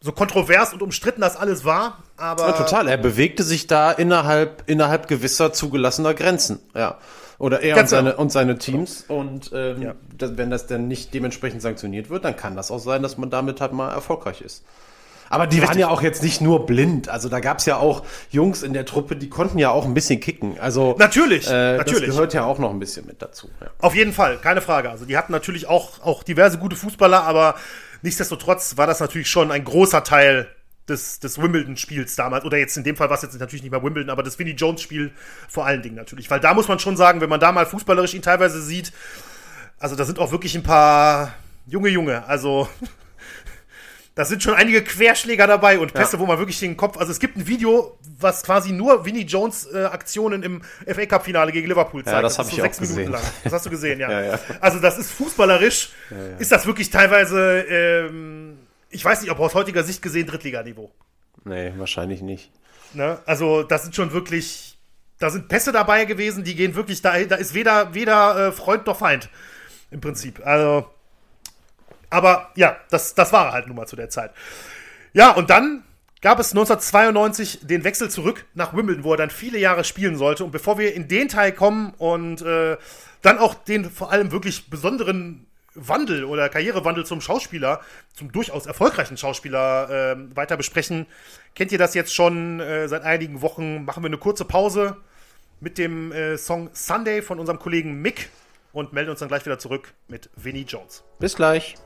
so kontrovers und umstritten das alles war, aber. Ja, total, er bewegte sich da innerhalb, innerhalb gewisser zugelassener Grenzen, ja. Oder er und seine, und seine Teams. Und ähm, ja. das, wenn das dann nicht dementsprechend sanktioniert wird, dann kann das auch sein, dass man damit halt mal erfolgreich ist. Aber die Richtig. waren ja auch jetzt nicht nur blind. Also da gab's ja auch Jungs in der Truppe, die konnten ja auch ein bisschen kicken. Also natürlich, äh, natürlich. Das gehört ja auch noch ein bisschen mit dazu. Ja. Auf jeden Fall, keine Frage. Also die hatten natürlich auch, auch diverse gute Fußballer, aber nichtsdestotrotz war das natürlich schon ein großer Teil des, des Wimbledon-Spiels damals, oder jetzt in dem Fall war es jetzt natürlich nicht mehr Wimbledon, aber das Vinnie Jones-Spiel vor allen Dingen natürlich. Weil da muss man schon sagen, wenn man da mal fußballerisch ihn teilweise sieht, also da sind auch wirklich ein paar junge Junge, also das sind schon einige Querschläger dabei und Pässe, ja. wo man wirklich den Kopf. Also es gibt ein Video, was quasi nur Vinnie Jones äh, Aktionen im FA Cup Finale gegen Liverpool zeigt. Ja, das, das habe ich so auch gesehen. Lang. Das hast du gesehen, *laughs* ja. ja, ja. Also das ist fußballerisch, ist das wirklich teilweise, ähm, ich weiß nicht, ob aus heutiger Sicht gesehen Drittliganiveau. Nee, wahrscheinlich nicht. Ne? Also das sind schon wirklich, da sind Pässe dabei gewesen, die gehen wirklich da, da ist weder weder äh, Freund noch Feind im Prinzip. Also aber ja, das, das war halt nun mal zu der Zeit. Ja, und dann gab es 1992 den Wechsel zurück nach Wimbledon, wo er dann viele Jahre spielen sollte. Und bevor wir in den Teil kommen und äh, dann auch den vor allem wirklich besonderen Wandel oder Karrierewandel zum Schauspieler, zum durchaus erfolgreichen Schauspieler äh, weiter besprechen, kennt ihr das jetzt schon äh, seit einigen Wochen? Machen wir eine kurze Pause mit dem äh, Song Sunday von unserem Kollegen Mick und melden uns dann gleich wieder zurück mit Vinnie Jones. Bis gleich.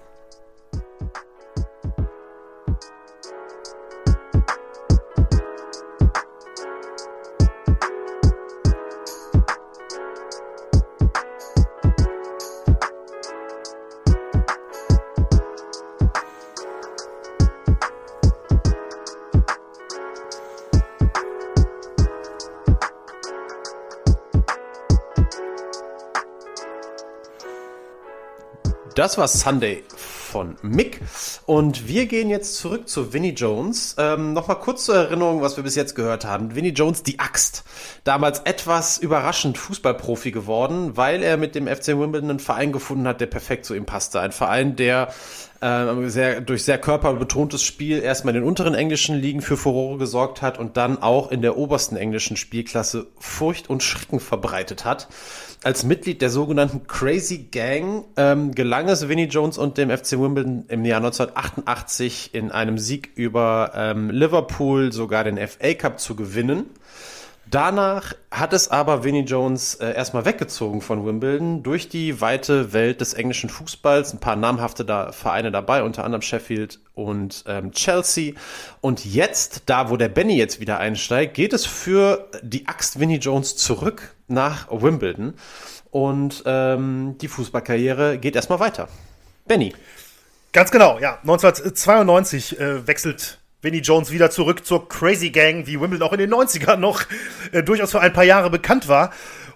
Das war Sunday von Mick. Und wir gehen jetzt zurück zu Vinnie Jones. Ähm, Nochmal kurz zur Erinnerung, was wir bis jetzt gehört haben. Vinnie Jones, die Axt. Damals etwas überraschend Fußballprofi geworden, weil er mit dem FC Wimbledon einen Verein gefunden hat, der perfekt zu ihm passte. Ein Verein, der äh, sehr, durch sehr körperbetontes Spiel erstmal in den unteren englischen Ligen für Furore gesorgt hat und dann auch in der obersten englischen Spielklasse Furcht und Schrecken verbreitet hat. Als Mitglied der sogenannten Crazy Gang ähm, gelang es Vinnie Jones und dem FC Wimbledon im Jahr 1988 in einem Sieg über ähm, Liverpool sogar den FA Cup zu gewinnen. Danach hat es aber Vinnie Jones äh, erstmal weggezogen von Wimbledon durch die weite Welt des englischen Fußballs. Ein paar namhafte da, Vereine dabei, unter anderem Sheffield und ähm, Chelsea. Und jetzt, da wo der Benny jetzt wieder einsteigt, geht es für die Axt Vinnie Jones zurück nach Wimbledon. Und ähm, die Fußballkarriere geht erstmal weiter. Benny. Ganz genau, ja. 1992 äh, wechselt Vinnie Jones wieder zurück zur Crazy Gang, wie Wimbledon auch in den 90ern noch äh, durchaus für ein paar Jahre bekannt war.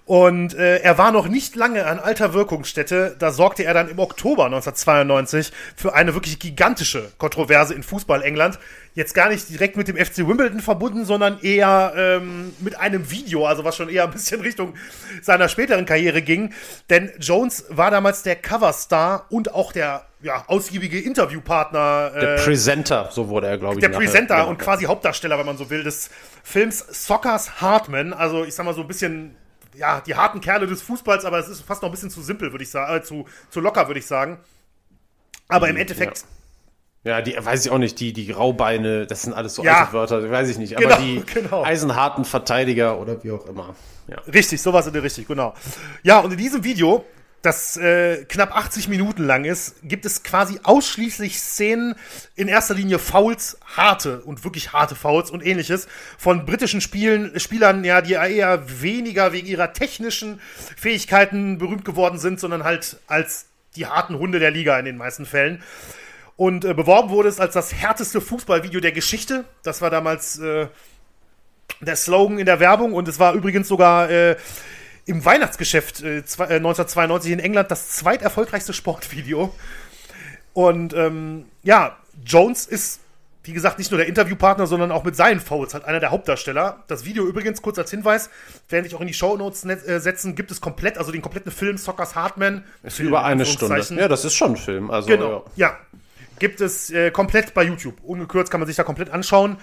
Und äh, er war noch nicht lange an alter Wirkungsstätte. Da sorgte er dann im Oktober 1992 für eine wirklich gigantische Kontroverse in Fußball England. Jetzt gar nicht direkt mit dem FC Wimbledon verbunden, sondern eher ähm, mit einem Video, also was schon eher ein bisschen Richtung seiner späteren Karriere ging. Denn Jones war damals der Coverstar und auch der ja, ausgiebige Interviewpartner. Äh, der Presenter, so wurde er, glaube ich. Der Presenter genau. und quasi Hauptdarsteller, wenn man so will, des Films Sockers Hartman. Also ich sag mal so ein bisschen ja, die harten Kerle des Fußballs, aber es ist fast noch ein bisschen zu simpel, würde ich sagen, äh, zu, zu locker, würde ich sagen. Aber im mhm, Endeffekt. Ja. ja. die weiß ich auch nicht, die, die Raubeine, das sind alles so ja, alte Wörter, weiß ich nicht. Aber genau, die *laughs* genau. eisenharten Verteidiger oder wie auch immer. Ja. Richtig, sowas in der richtig, genau. Ja, und in diesem Video das äh, knapp 80 Minuten lang ist, gibt es quasi ausschließlich Szenen, in erster Linie Fouls, harte und wirklich harte Fouls und ähnliches, von britischen Spielen, Spielern, ja, die eher weniger wegen ihrer technischen Fähigkeiten berühmt geworden sind, sondern halt als die harten Hunde der Liga in den meisten Fällen. Und äh, beworben wurde es als das härteste Fußballvideo der Geschichte. Das war damals äh, der Slogan in der Werbung und es war übrigens sogar äh, im Weihnachtsgeschäft äh, 1992 äh, in England das zweiterfolgreichste Sportvideo. Und ähm, ja, Jones ist, wie gesagt, nicht nur der Interviewpartner, sondern auch mit seinen Fouls halt einer der Hauptdarsteller. Das Video übrigens, kurz als Hinweis, werden ich auch in die Show Notes äh, setzen, gibt es komplett, also den kompletten Film Sockers Hartman. Ist Film, über eine Stunde. Ja, das ist schon ein Film. Also, genau, ja. ja. Gibt es äh, komplett bei YouTube. Ungekürzt kann man sich da komplett anschauen.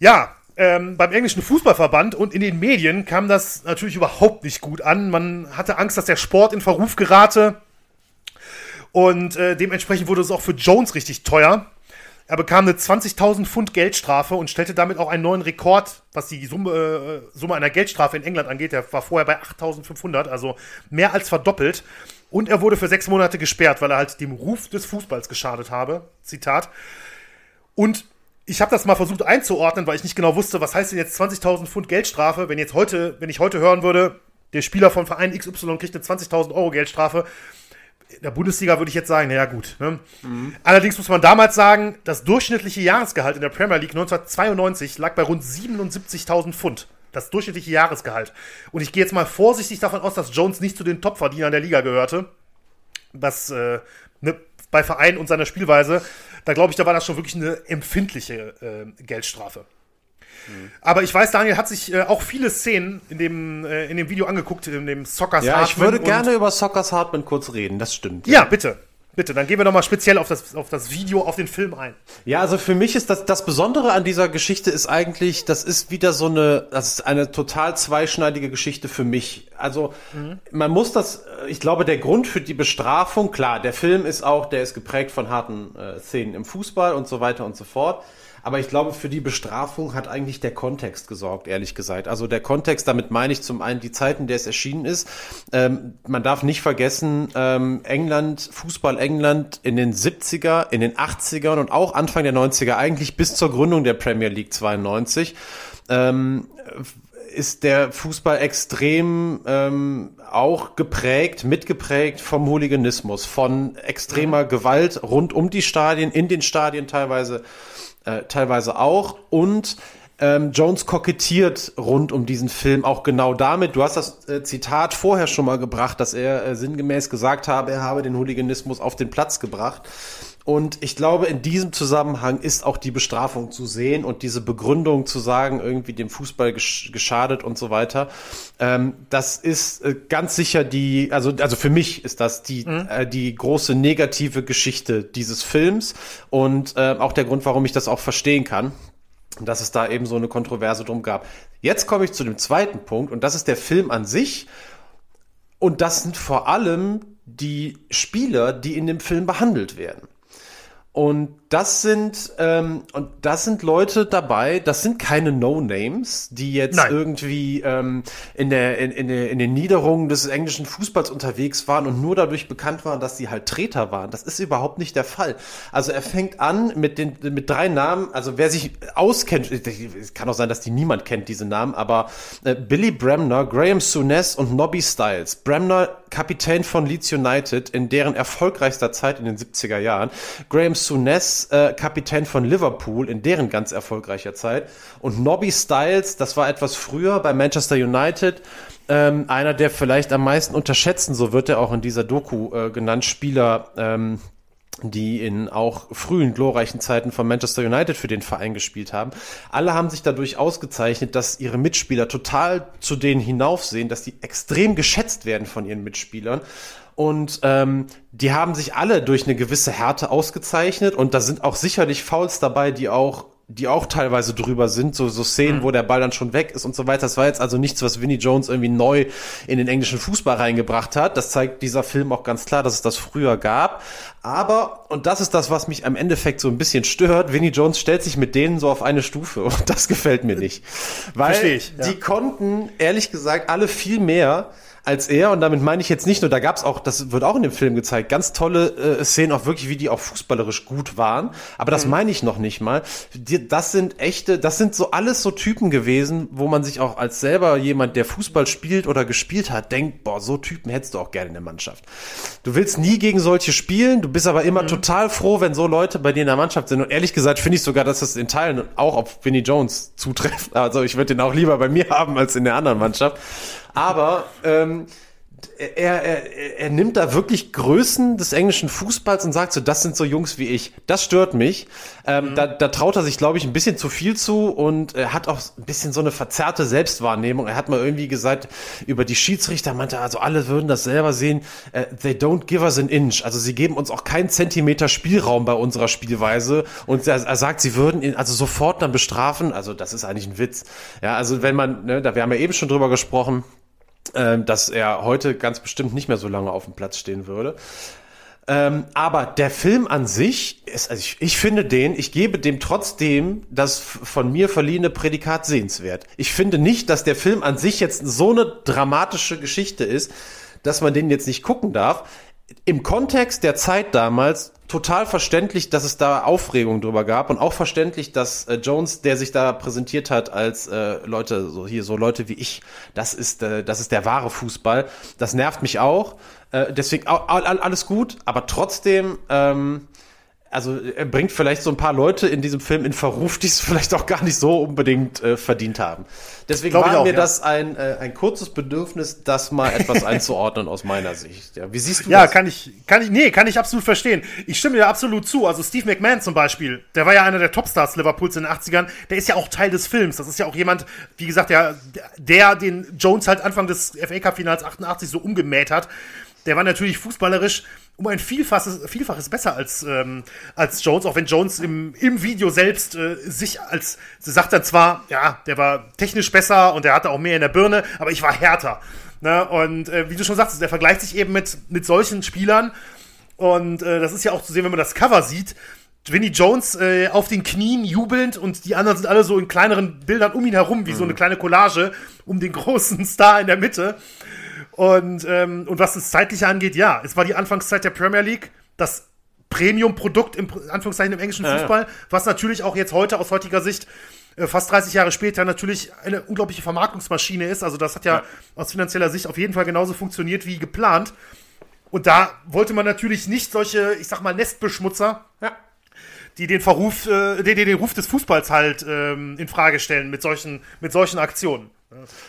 Ja, ähm, beim englischen Fußballverband und in den Medien kam das natürlich überhaupt nicht gut an. Man hatte Angst, dass der Sport in Verruf gerate. Und äh, dementsprechend wurde es auch für Jones richtig teuer. Er bekam eine 20.000 Pfund Geldstrafe und stellte damit auch einen neuen Rekord, was die Summe, äh, Summe einer Geldstrafe in England angeht. Der war vorher bei 8.500, also mehr als verdoppelt. Und er wurde für sechs Monate gesperrt, weil er halt dem Ruf des Fußballs geschadet habe. Zitat. Und ich habe das mal versucht einzuordnen, weil ich nicht genau wusste, was heißt denn jetzt 20.000 Pfund Geldstrafe, wenn jetzt heute, wenn ich heute hören würde, der Spieler von Verein XY kriegt eine 20.000 Euro Geldstrafe. in der Bundesliga würde ich jetzt sagen, naja gut. Ne? Mhm. Allerdings muss man damals sagen, das durchschnittliche Jahresgehalt in der Premier League 1992 lag bei rund 77.000 Pfund. Das durchschnittliche Jahresgehalt. Und ich gehe jetzt mal vorsichtig davon aus, dass Jones nicht zu den Topverdienern der Liga gehörte. Was äh, ne, bei Verein und seiner Spielweise, da glaube ich, da war das schon wirklich eine empfindliche äh, Geldstrafe. Aber ich weiß, Daniel hat sich äh, auch viele Szenen in dem, äh, in dem Video angeguckt, in dem Soccer's ja, Hartman. Ja, ich würde gerne über Soccer's Hartman kurz reden, das stimmt. Ja, ja bitte. Bitte, dann gehen wir nochmal speziell auf das, auf das Video, auf den Film ein. Ja, also für mich ist das, das Besondere an dieser Geschichte ist eigentlich, das ist wieder so eine, das ist eine total zweischneidige Geschichte für mich. Also, mhm. man muss das, ich glaube, der Grund für die Bestrafung, klar, der Film ist auch, der ist geprägt von harten äh, Szenen im Fußball und so weiter und so fort. Aber ich glaube, für die Bestrafung hat eigentlich der Kontext gesorgt, ehrlich gesagt. Also der Kontext, damit meine ich zum einen die Zeiten, in der es erschienen ist. Ähm, man darf nicht vergessen, ähm, England, Fußball England in den 70er, in den 80ern und auch Anfang der 90er, eigentlich bis zur Gründung der Premier League 92, ähm, ist der Fußball extrem ähm, auch geprägt, mitgeprägt vom Hooliganismus, von extremer mhm. Gewalt rund um die Stadien, in den Stadien teilweise äh, teilweise auch. Und ähm, Jones kokettiert rund um diesen Film auch genau damit. Du hast das äh, Zitat vorher schon mal gebracht, dass er äh, sinngemäß gesagt habe, er habe den Hooliganismus auf den Platz gebracht. Und ich glaube, in diesem Zusammenhang ist auch die Bestrafung zu sehen und diese Begründung zu sagen, irgendwie dem Fußball gesch geschadet und so weiter. Ähm, das ist äh, ganz sicher die, also, also für mich ist das die, mhm. äh, die große negative Geschichte dieses Films und äh, auch der Grund, warum ich das auch verstehen kann dass es da eben so eine Kontroverse drum gab. Jetzt komme ich zu dem zweiten Punkt und das ist der Film an sich. Und das sind vor allem die Spieler, die in dem Film behandelt werden. Und das sind ähm, und das sind Leute dabei, das sind keine No-Names, die jetzt Nein. irgendwie ähm, in, der, in, in, der, in den Niederungen des englischen Fußballs unterwegs waren und nur dadurch bekannt waren, dass sie halt Treter waren. Das ist überhaupt nicht der Fall. Also er fängt an mit den mit drei Namen. Also wer sich auskennt, es kann auch sein, dass die niemand kennt diese Namen, aber äh, Billy Bremner, Graham Souness und Nobby Styles. Bremner Kapitän von Leeds United in deren erfolgreichster Zeit in den 70er Jahren. Graham Souness äh, Kapitän von Liverpool in deren ganz erfolgreicher Zeit. Und Nobby Styles, das war etwas früher bei Manchester United, ähm, einer der vielleicht am meisten unterschätzen, so wird er auch in dieser Doku äh, genannt, Spieler, ähm, die in auch frühen glorreichen Zeiten von Manchester United für den Verein gespielt haben. Alle haben sich dadurch ausgezeichnet, dass ihre Mitspieler total zu denen hinaufsehen, dass die extrem geschätzt werden von ihren Mitspielern und ähm, die haben sich alle durch eine gewisse Härte ausgezeichnet und da sind auch sicherlich Fouls dabei, die auch die auch teilweise drüber sind, so, so Szenen, mhm. wo der Ball dann schon weg ist und so weiter. Das war jetzt also nichts, was Vinnie Jones irgendwie neu in den englischen Fußball reingebracht hat. Das zeigt dieser Film auch ganz klar, dass es das früher gab. Aber, und das ist das, was mich am Endeffekt so ein bisschen stört, Vinnie Jones stellt sich mit denen so auf eine Stufe und das gefällt mir nicht. Weil ich, ja. die konnten, ehrlich gesagt, alle viel mehr als er. Und damit meine ich jetzt nicht nur, da gab es auch, das wird auch in dem Film gezeigt, ganz tolle äh, Szenen, auch wirklich, wie die auch fußballerisch gut waren. Aber das mhm. meine ich noch nicht mal. Die, das sind echte, das sind so alles so Typen gewesen, wo man sich auch als selber jemand, der Fußball spielt oder gespielt hat, denkt, boah, so Typen hättest du auch gerne in der Mannschaft. Du willst nie gegen solche spielen, du bist aber immer mhm. total froh, wenn so Leute bei dir in der Mannschaft sind. Und ehrlich gesagt finde ich sogar, dass das in Teilen auch auf Vinnie Jones zutrifft. Also ich würde den auch lieber bei mir *laughs* haben als in der anderen Mannschaft. Aber ähm, er, er, er nimmt da wirklich Größen des englischen Fußballs und sagt so, das sind so Jungs wie ich. Das stört mich. Ähm, mhm. da, da traut er sich, glaube ich, ein bisschen zu viel zu und er hat auch ein bisschen so eine verzerrte Selbstwahrnehmung. Er hat mal irgendwie gesagt, über die Schiedsrichter meinte, also alle würden das selber sehen, uh, they don't give us an inch. Also sie geben uns auch keinen Zentimeter Spielraum bei unserer Spielweise und er, er sagt, sie würden ihn also sofort dann bestrafen. Also das ist eigentlich ein Witz. Ja, also wenn man, ne, da wir haben ja eben schon drüber gesprochen, dass er heute ganz bestimmt nicht mehr so lange auf dem Platz stehen würde. Ähm, aber der Film an sich ist, also ich, ich, finde den, ich gebe dem trotzdem das von mir verliehene Prädikat sehenswert. Ich finde nicht, dass der Film an sich jetzt so eine dramatische Geschichte ist, dass man den jetzt nicht gucken darf. Im Kontext der Zeit damals total verständlich, dass es da Aufregung drüber gab und auch verständlich, dass äh, Jones, der sich da präsentiert hat als äh, Leute, so hier so Leute wie ich, das ist äh, das ist der wahre Fußball. Das nervt mich auch. Äh, deswegen alles gut, aber trotzdem ähm, also er bringt vielleicht so ein paar Leute in diesem Film in Verruf, die es vielleicht auch gar nicht so unbedingt äh, verdient haben. Deswegen Glaub war auch, mir ja. das ein, äh, ein kurzes Bedürfnis, das mal etwas *laughs* einzuordnen aus meiner Sicht. Ja, wie siehst du ja, das? Ja, kann ich, kann ich, nee, kann ich absolut verstehen. Ich stimme dir absolut zu. Also Steve McMahon zum Beispiel, der war ja einer der Topstars Liverpools in den 80ern, der ist ja auch Teil des Films. Das ist ja auch jemand, wie gesagt, der, der den Jones halt Anfang des FA Cup Finals 88 so umgemäht hat. Der war natürlich fußballerisch um ein Vielfaches, Vielfaches besser als, ähm, als Jones, auch wenn Jones im, im Video selbst äh, sich als, sie sagt dann zwar, ja, der war technisch besser und der hatte auch mehr in der Birne, aber ich war härter. Ne? Und äh, wie du schon sagst, der vergleicht sich eben mit, mit solchen Spielern. Und äh, das ist ja auch zu sehen, wenn man das Cover sieht. Vinnie Jones äh, auf den Knien jubelnd und die anderen sind alle so in kleineren Bildern um ihn herum, wie mhm. so eine kleine Collage um den großen Star in der Mitte. Und, ähm, und was das Zeitliche angeht, ja, es war die Anfangszeit der Premier League, das Premium-Produkt im Anführungszeichen im englischen Fußball, ja, ja. was natürlich auch jetzt heute aus heutiger Sicht äh, fast 30 Jahre später natürlich eine unglaubliche Vermarktungsmaschine ist. Also das hat ja, ja, aus finanzieller Sicht auf jeden Fall genauso funktioniert wie geplant. Und da wollte man natürlich nicht solche, ich sag mal, Nestbeschmutzer, ja. die den Verruf, äh, die, die den Ruf des Fußballs halt ähm, in Frage stellen mit solchen, mit solchen Aktionen.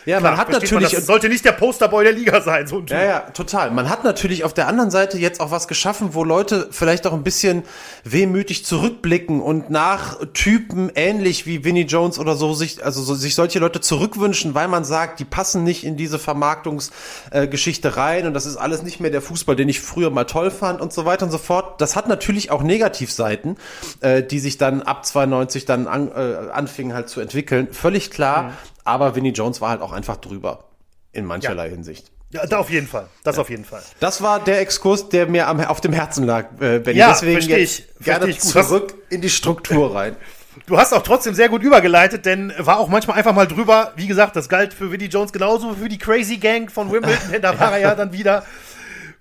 Ja, Klar, man hat natürlich. Man, das sollte nicht der Posterboy der Liga sein, so ein Ja, ja, total. Man hat natürlich auf der anderen Seite jetzt auch was geschaffen, wo Leute vielleicht auch ein bisschen wehmütig zurückblicken und nach Typen ähnlich wie Vinnie Jones oder so sich, also so, sich solche Leute zurückwünschen, weil man sagt, die passen nicht in diese Vermarktungsgeschichte äh, rein und das ist alles nicht mehr der Fußball, den ich früher mal toll fand und so weiter und so fort. Das hat natürlich auch Negativseiten, äh, die sich dann ab 92 dann an, äh, anfingen halt zu entwickeln. Völlig klar. Mhm. Aber Vinnie Jones war halt auch einfach drüber. In mancherlei ja. Hinsicht. Ja, da auf jeden Fall. Das ja. auf jeden Fall. Das war der Exkurs, der mir am, auf dem Herzen lag, äh, Benny. Ja, Deswegen jetzt ich, gerne ich zurück in die Struktur rein. *laughs* Du hast auch trotzdem sehr gut übergeleitet, denn war auch manchmal einfach mal drüber. Wie gesagt, das galt für Vinnie Jones genauso wie für die Crazy Gang von Wimbledon, denn *laughs* *laughs* da war er ja dann wieder.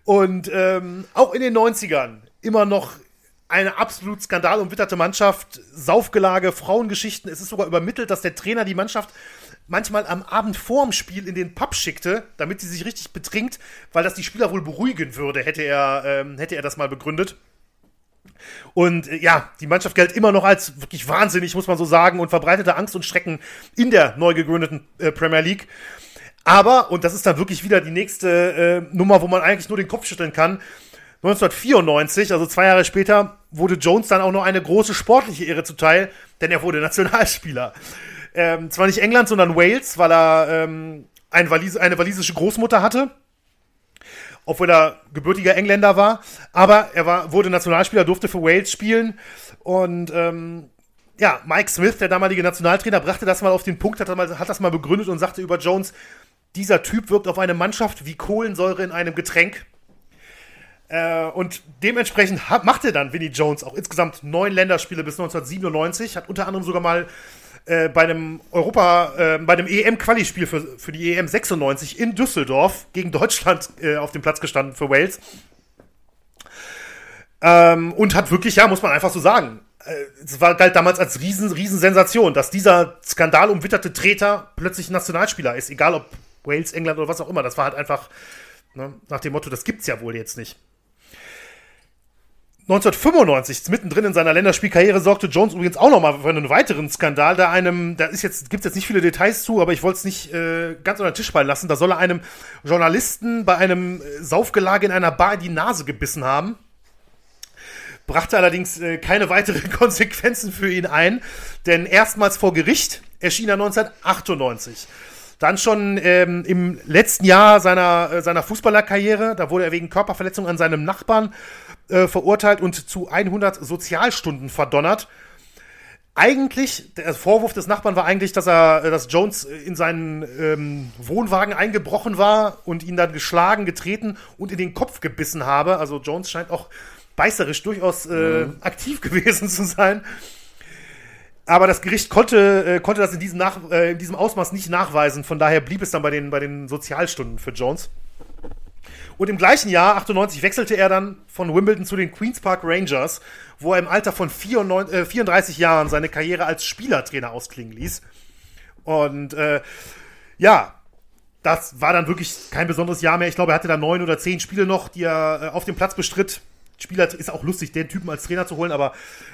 Und ähm, auch in den 90ern immer noch eine absolut skandalumwitterte Mannschaft, Saufgelage, Frauengeschichten. Es ist sogar übermittelt, dass der Trainer die Mannschaft manchmal am Abend vorm Spiel in den Pub schickte, damit sie sich richtig betrinkt, weil das die Spieler wohl beruhigen würde, hätte er, ähm, hätte er das mal begründet. Und äh, ja, die Mannschaft galt immer noch als wirklich wahnsinnig, muss man so sagen, und verbreitete Angst und Schrecken in der neu gegründeten äh, Premier League. Aber, und das ist dann wirklich wieder die nächste äh, Nummer, wo man eigentlich nur den Kopf schütteln kann, 1994, also zwei Jahre später, wurde Jones dann auch noch eine große sportliche Ehre zuteil, denn er wurde *laughs* Nationalspieler. Ähm, zwar nicht England, sondern Wales, weil er ähm, ein Walis eine walisische Großmutter hatte. Obwohl er gebürtiger Engländer war. Aber er war, wurde Nationalspieler, durfte für Wales spielen. Und ähm, ja, Mike Smith, der damalige Nationaltrainer, brachte das mal auf den Punkt, hat das mal, hat das mal begründet und sagte über Jones, dieser Typ wirkt auf eine Mannschaft wie Kohlensäure in einem Getränk. Äh, und dementsprechend machte dann Vinnie Jones auch insgesamt neun Länderspiele bis 1997, hat unter anderem sogar mal äh, bei einem Europa, äh, bei einem EM-Quali-Spiel für, für die EM 96 in Düsseldorf gegen Deutschland äh, auf dem Platz gestanden für Wales. Ähm, und hat wirklich, ja, muss man einfach so sagen, äh, es war galt damals als riesen, riesen Sensation, dass dieser skandalumwitterte Treter plötzlich Nationalspieler ist, egal ob Wales, England oder was auch immer. Das war halt einfach ne, nach dem Motto, das gibt's ja wohl jetzt nicht. 1995, mittendrin in seiner Länderspielkarriere, sorgte Jones übrigens auch nochmal für einen weiteren Skandal, da einem, da ist jetzt, gibt's jetzt nicht viele Details zu, aber ich wollte es nicht äh, ganz unter den Tisch fallen lassen. Da soll er einem Journalisten bei einem äh, Saufgelage in einer Bar die Nase gebissen haben. Brachte allerdings äh, keine weiteren *laughs* Konsequenzen für ihn ein, denn erstmals vor Gericht erschien er 1998. Dann schon ähm, im letzten Jahr seiner, äh, seiner Fußballerkarriere, da wurde er wegen Körperverletzung an seinem Nachbarn äh, verurteilt und zu 100 Sozialstunden verdonnert. Eigentlich, der Vorwurf des Nachbarn war eigentlich, dass er, äh, dass Jones in seinen ähm, Wohnwagen eingebrochen war und ihn dann geschlagen, getreten und in den Kopf gebissen habe. Also Jones scheint auch beißerisch durchaus äh, mhm. aktiv *laughs* gewesen zu sein. Aber das Gericht konnte, äh, konnte das in diesem, Nach äh, in diesem Ausmaß nicht nachweisen. Von daher blieb es dann bei den, bei den Sozialstunden für Jones. Und im gleichen Jahr, 98, wechselte er dann von Wimbledon zu den Queens Park Rangers, wo er im Alter von 94, äh, 34 Jahren seine Karriere als Spielertrainer ausklingen ließ. Und äh, ja, das war dann wirklich kein besonderes Jahr mehr. Ich glaube, er hatte da neun oder zehn Spiele noch, die er äh, auf dem Platz bestritt. Spieler ist auch lustig, den Typen als Trainer zu holen, aber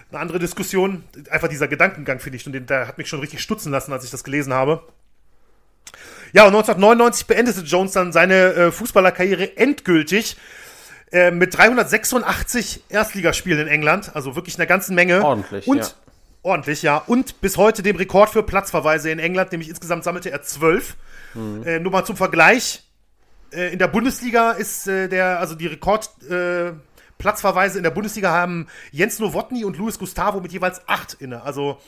eine andere Diskussion. Einfach dieser Gedankengang, finde ich, und den, der hat mich schon richtig stutzen lassen, als ich das gelesen habe. Ja, und 1999 beendete Jones dann seine äh, Fußballerkarriere endgültig äh, mit 386 Erstligaspielen in England, also wirklich eine ganze Menge. Ordentlich, und, ja. Ordentlich, ja. Und bis heute dem Rekord für Platzverweise in England, nämlich insgesamt sammelte er zwölf. Mhm. Äh, nur mal zum Vergleich. Äh, in der Bundesliga ist äh, der, also die Rekord, äh, Platzverweise in der Bundesliga haben Jens Nowotny und Luis Gustavo mit jeweils acht inne. Also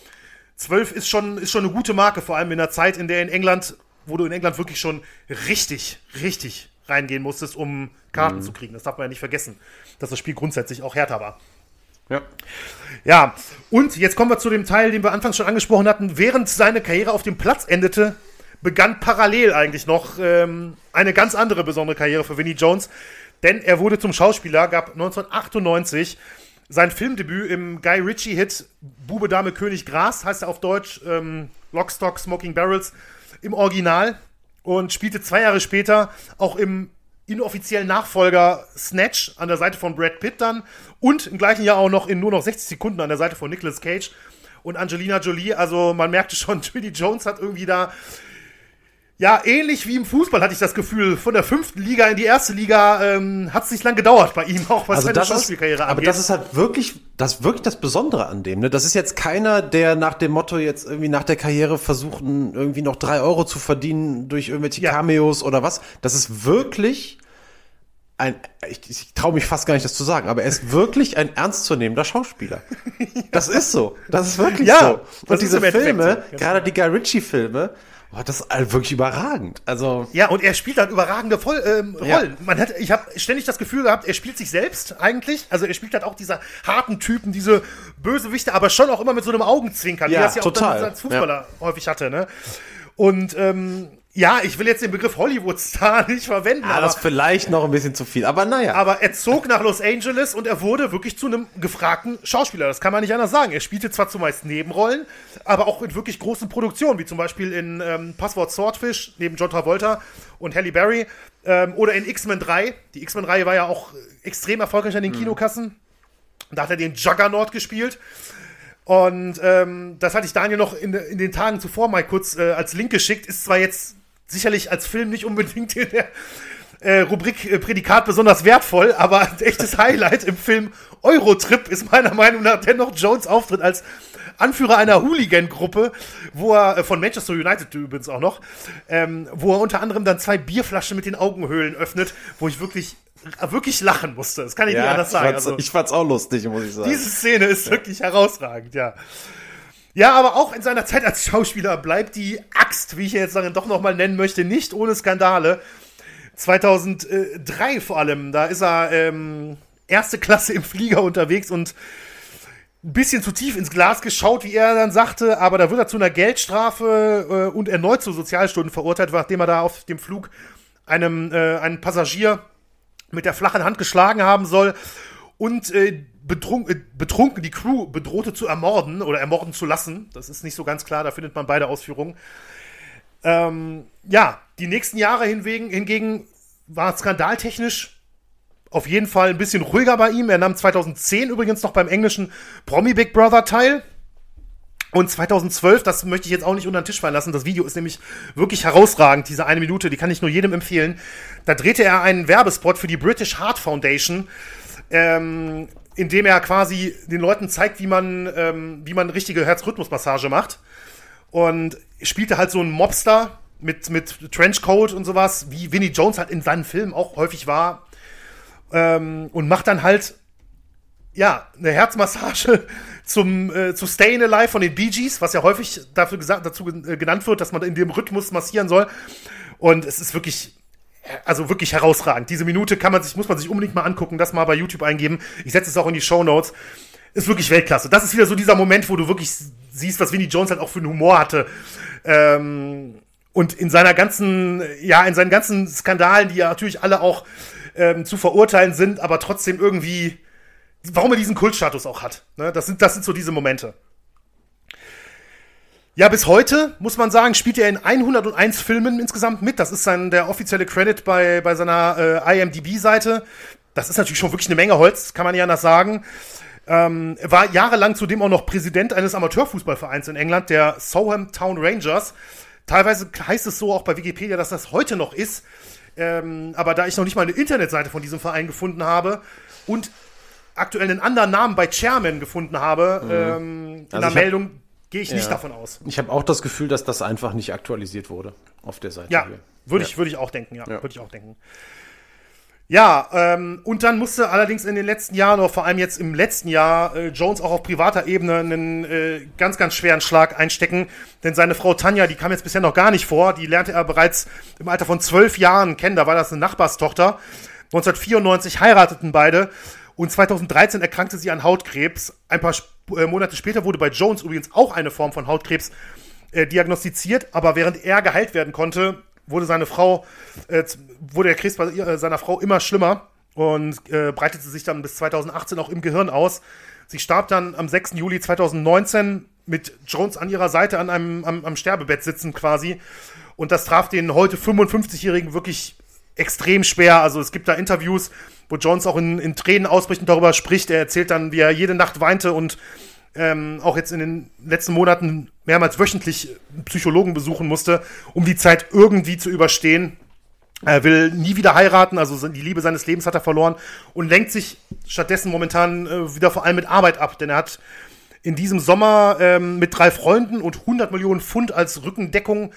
zwölf ist schon, ist schon eine gute Marke, vor allem in der Zeit, in der in England, wo du in England wirklich schon richtig, richtig reingehen musstest, um Karten mhm. zu kriegen. Das darf man ja nicht vergessen, dass das Spiel grundsätzlich auch härter war. Ja. Ja, und jetzt kommen wir zu dem Teil, den wir anfangs schon angesprochen hatten. Während seine Karriere auf dem Platz endete, begann parallel eigentlich noch ähm, eine ganz andere besondere Karriere für Vinnie Jones. Denn er wurde zum Schauspieler, gab 1998 sein Filmdebüt im Guy Ritchie-Hit Bube, Dame, König, Gras, heißt er auf Deutsch, ähm, Lockstock, Smoking Barrels, im Original und spielte zwei Jahre später auch im inoffiziellen Nachfolger Snatch an der Seite von Brad Pitt dann und im gleichen Jahr auch noch in nur noch 60 Sekunden an der Seite von Nicolas Cage und Angelina Jolie. Also man merkte schon, *laughs* Twitty Jones hat irgendwie da ja, ähnlich wie im Fußball hatte ich das Gefühl. Von der fünften Liga in die erste Liga ähm, hat es nicht lang gedauert bei ihm, auch was also seine Schauspielkarriere angeht. Aber das ist halt wirklich, das wirklich das Besondere an dem. Ne? Das ist jetzt keiner, der nach dem Motto jetzt irgendwie nach der Karriere versucht, irgendwie noch drei Euro zu verdienen durch irgendwelche ja. Cameos oder was. Das ist wirklich ein, ich, ich traue mich fast gar nicht, das zu sagen, aber er ist wirklich ein ernstzunehmender Schauspieler. ja. Das ist so. Das ist wirklich ja, so. Und diese Filme, gerade die Guy Ritchie-Filme, Oh, das ist halt wirklich überragend. Also ja, und er spielt halt überragende Voll, ähm, Rollen. Ja. Man hat, ich habe ständig das Gefühl gehabt, er spielt sich selbst eigentlich. Also er spielt halt auch diese harten Typen, diese Bösewichte, aber schon auch immer mit so einem Augenzwinkern, ja, wie er es ja total. auch dann als Fußballer ja. häufig hatte. Ne? Und ähm, ja, ich will jetzt den Begriff Hollywood-Star *laughs* nicht verwenden. Ja, aber, das ist vielleicht noch ein bisschen zu viel, aber naja. Aber er zog nach Los Angeles und er wurde wirklich zu einem gefragten Schauspieler. Das kann man nicht anders sagen. Er spielte zwar zumeist Nebenrollen, aber auch in wirklich großen Produktionen, wie zum Beispiel in ähm, Passwort Swordfish neben John Travolta und Halle Berry ähm, oder in X-Men 3. Die X-Men-Reihe war ja auch extrem erfolgreich an den mhm. Kinokassen. Da hat er den Juggernaut gespielt. Und ähm, das hatte ich Daniel noch in, in den Tagen zuvor mal kurz äh, als Link geschickt. Ist zwar jetzt sicherlich als Film nicht unbedingt in der äh, Rubrik äh, Prädikat besonders wertvoll, aber ein echtes Highlight im Film Eurotrip ist meiner Meinung nach dennoch Jones Auftritt als Anführer einer Hooligan-Gruppe, wo er, äh, von Manchester United übrigens auch noch, ähm, wo er unter anderem dann zwei Bierflaschen mit den Augenhöhlen öffnet, wo ich wirklich wirklich lachen musste. Das kann ich ja, nicht anders sagen. Ich fand's, also, ich fand's auch lustig, muss ich sagen. Diese Szene ist ja. wirklich herausragend, ja. Ja, aber auch in seiner Zeit als Schauspieler bleibt die Axt, wie ich jetzt dann doch nochmal nennen möchte, nicht ohne Skandale. 2003 vor allem, da ist er ähm, erste Klasse im Flieger unterwegs und ein bisschen zu tief ins Glas geschaut, wie er dann sagte, aber da wird er zu einer Geldstrafe äh, und erneut zu Sozialstunden verurteilt, nachdem er da auf dem Flug einem äh, einen Passagier mit der flachen Hand geschlagen haben soll und äh, betrunken, äh, betrunken die Crew bedrohte zu ermorden oder ermorden zu lassen. Das ist nicht so ganz klar, da findet man beide Ausführungen. Ähm, ja, die nächsten Jahre hingegen, hingegen war skandaltechnisch auf jeden Fall ein bisschen ruhiger bei ihm. Er nahm 2010 übrigens noch beim englischen Promi Big Brother teil. Und 2012, das möchte ich jetzt auch nicht unter den Tisch fallen lassen, das Video ist nämlich wirklich herausragend, diese eine Minute, die kann ich nur jedem empfehlen. Da drehte er einen Werbespot für die British Heart Foundation. Ähm, indem er quasi den Leuten zeigt, wie man, ähm, wie man richtige Herzrhythmusmassage macht. Und spielte halt so einen Mobster mit, mit Trenchcoat und sowas, wie Vinnie Jones halt in seinen Filmen auch häufig war. Ähm, und macht dann halt, ja, eine Herzmassage *laughs* zum, äh, zu Stayin' Alive von den Bee Gees, was ja häufig dafür gesagt, dazu äh, genannt wird, dass man in dem Rhythmus massieren soll. Und es ist wirklich also wirklich herausragend. Diese Minute kann man sich, muss man sich unbedingt mal angucken, das mal bei YouTube eingeben. Ich setze es auch in die Show Notes. Ist wirklich Weltklasse. Das ist wieder so dieser Moment, wo du wirklich siehst, was Vinnie Jones halt auch für einen Humor hatte. Ähm, und in seiner ganzen, ja, in seinen ganzen Skandalen, die ja natürlich alle auch ähm, zu verurteilen sind, aber trotzdem irgendwie, warum er diesen Kultstatus auch hat. Ne? Das, sind, das sind so diese Momente. Ja, bis heute, muss man sagen, spielt er in 101 Filmen insgesamt mit. Das ist sein, der offizielle Credit bei, bei seiner äh, IMDb-Seite. Das ist natürlich schon wirklich eine Menge Holz, kann man ja anders sagen. Ähm, war jahrelang zudem auch noch Präsident eines Amateurfußballvereins in England, der Soham Town Rangers. Teilweise heißt es so auch bei Wikipedia, dass das heute noch ist. Ähm, aber da ich noch nicht mal eine Internetseite von diesem Verein gefunden habe und aktuell einen anderen Namen bei Chairman gefunden habe, mhm. ähm, in also der Meldung, gehe ich ja. nicht davon aus. Ich habe auch das Gefühl, dass das einfach nicht aktualisiert wurde auf der Seite. Ja, würde ja. ich, würd ich auch denken, ja, ja. würde ich auch denken. Ja, ähm, und dann musste allerdings in den letzten Jahren, oder vor allem jetzt im letzten Jahr, äh, Jones auch auf privater Ebene einen äh, ganz, ganz schweren Schlag einstecken. Denn seine Frau Tanja, die kam jetzt bisher noch gar nicht vor, die lernte er bereits im Alter von zwölf Jahren kennen, da war das eine Nachbarstochter. 1994 heirateten beide und 2013 erkrankte sie an Hautkrebs. Ein paar Monate später wurde bei Jones übrigens auch eine Form von Hautkrebs äh, diagnostiziert, aber während er geheilt werden konnte, wurde seine Frau, äh, wurde der Krebs bei ihr, äh, seiner Frau immer schlimmer und äh, breitete sich dann bis 2018 auch im Gehirn aus. Sie starb dann am 6. Juli 2019 mit Jones an ihrer Seite an einem am, am Sterbebett sitzen quasi. Und das traf den heute 55-Jährigen wirklich extrem schwer. Also es gibt da Interviews, wo Jones auch in, in Tränen ausbricht und darüber spricht. Er erzählt dann, wie er jede Nacht weinte und ähm, auch jetzt in den letzten Monaten mehrmals wöchentlich Psychologen besuchen musste, um die Zeit irgendwie zu überstehen. Er will nie wieder heiraten, also die Liebe seines Lebens hat er verloren und lenkt sich stattdessen momentan äh, wieder vor allem mit Arbeit ab, denn er hat in diesem Sommer ähm, mit drei Freunden und 100 Millionen Pfund als Rückendeckung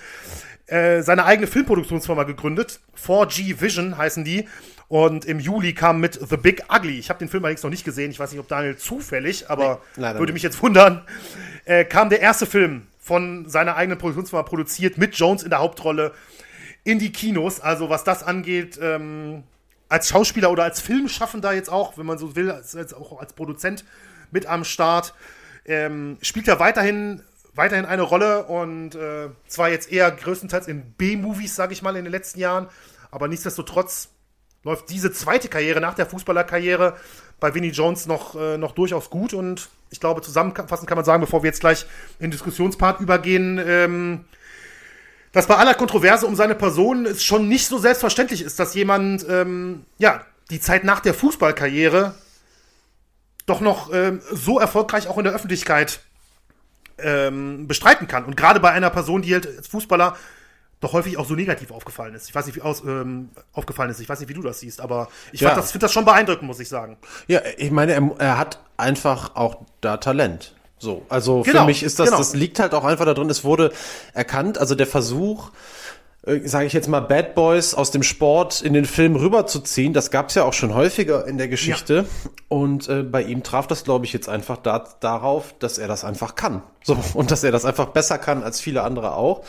äh, seine eigene Filmproduktionsfirma gegründet. 4G Vision heißen die. Und im Juli kam mit The Big Ugly. Ich habe den Film allerdings noch nicht gesehen. Ich weiß nicht, ob Daniel zufällig, aber nee, würde mich jetzt wundern. Äh, kam der erste Film von seiner eigenen Produktionsfirma produziert mit Jones in der Hauptrolle in die Kinos. Also was das angeht, ähm, als Schauspieler oder als Filmschaffender jetzt auch, wenn man so will, als, als auch als Produzent mit am Start, ähm, spielt er weiterhin weiterhin eine Rolle und äh, zwar jetzt eher größtenteils in B-Movies, sage ich mal, in den letzten Jahren, aber nichtsdestotrotz läuft diese zweite Karriere nach der Fußballerkarriere bei Vinnie Jones noch, äh, noch durchaus gut. Und ich glaube, zusammenfassend kann man sagen, bevor wir jetzt gleich in den Diskussionspart übergehen, ähm, dass bei aller Kontroverse um seine Person es schon nicht so selbstverständlich ist, dass jemand, ähm, ja, die Zeit nach der Fußballkarriere doch noch ähm, so erfolgreich auch in der Öffentlichkeit ähm, bestreiten kann. Und gerade bei einer Person, die halt als Fußballer doch häufig auch so negativ aufgefallen ist. Ich weiß nicht, wie aus, ähm, aufgefallen ist. Ich weiß nicht, wie du das siehst, aber ich ja. das, finde das schon beeindruckend, muss ich sagen. Ja, ich meine, er, er hat einfach auch da Talent. So, also genau, für mich ist das, genau. das liegt halt auch einfach da drin. Es wurde erkannt, also der Versuch, sage ich jetzt mal, Bad Boys aus dem Sport in den Film rüberzuziehen, das gab es ja auch schon häufiger in der Geschichte. Ja. Und äh, bei ihm traf das, glaube ich, jetzt einfach da, darauf, dass er das einfach kann. So, *laughs* und dass er das einfach besser kann als viele andere auch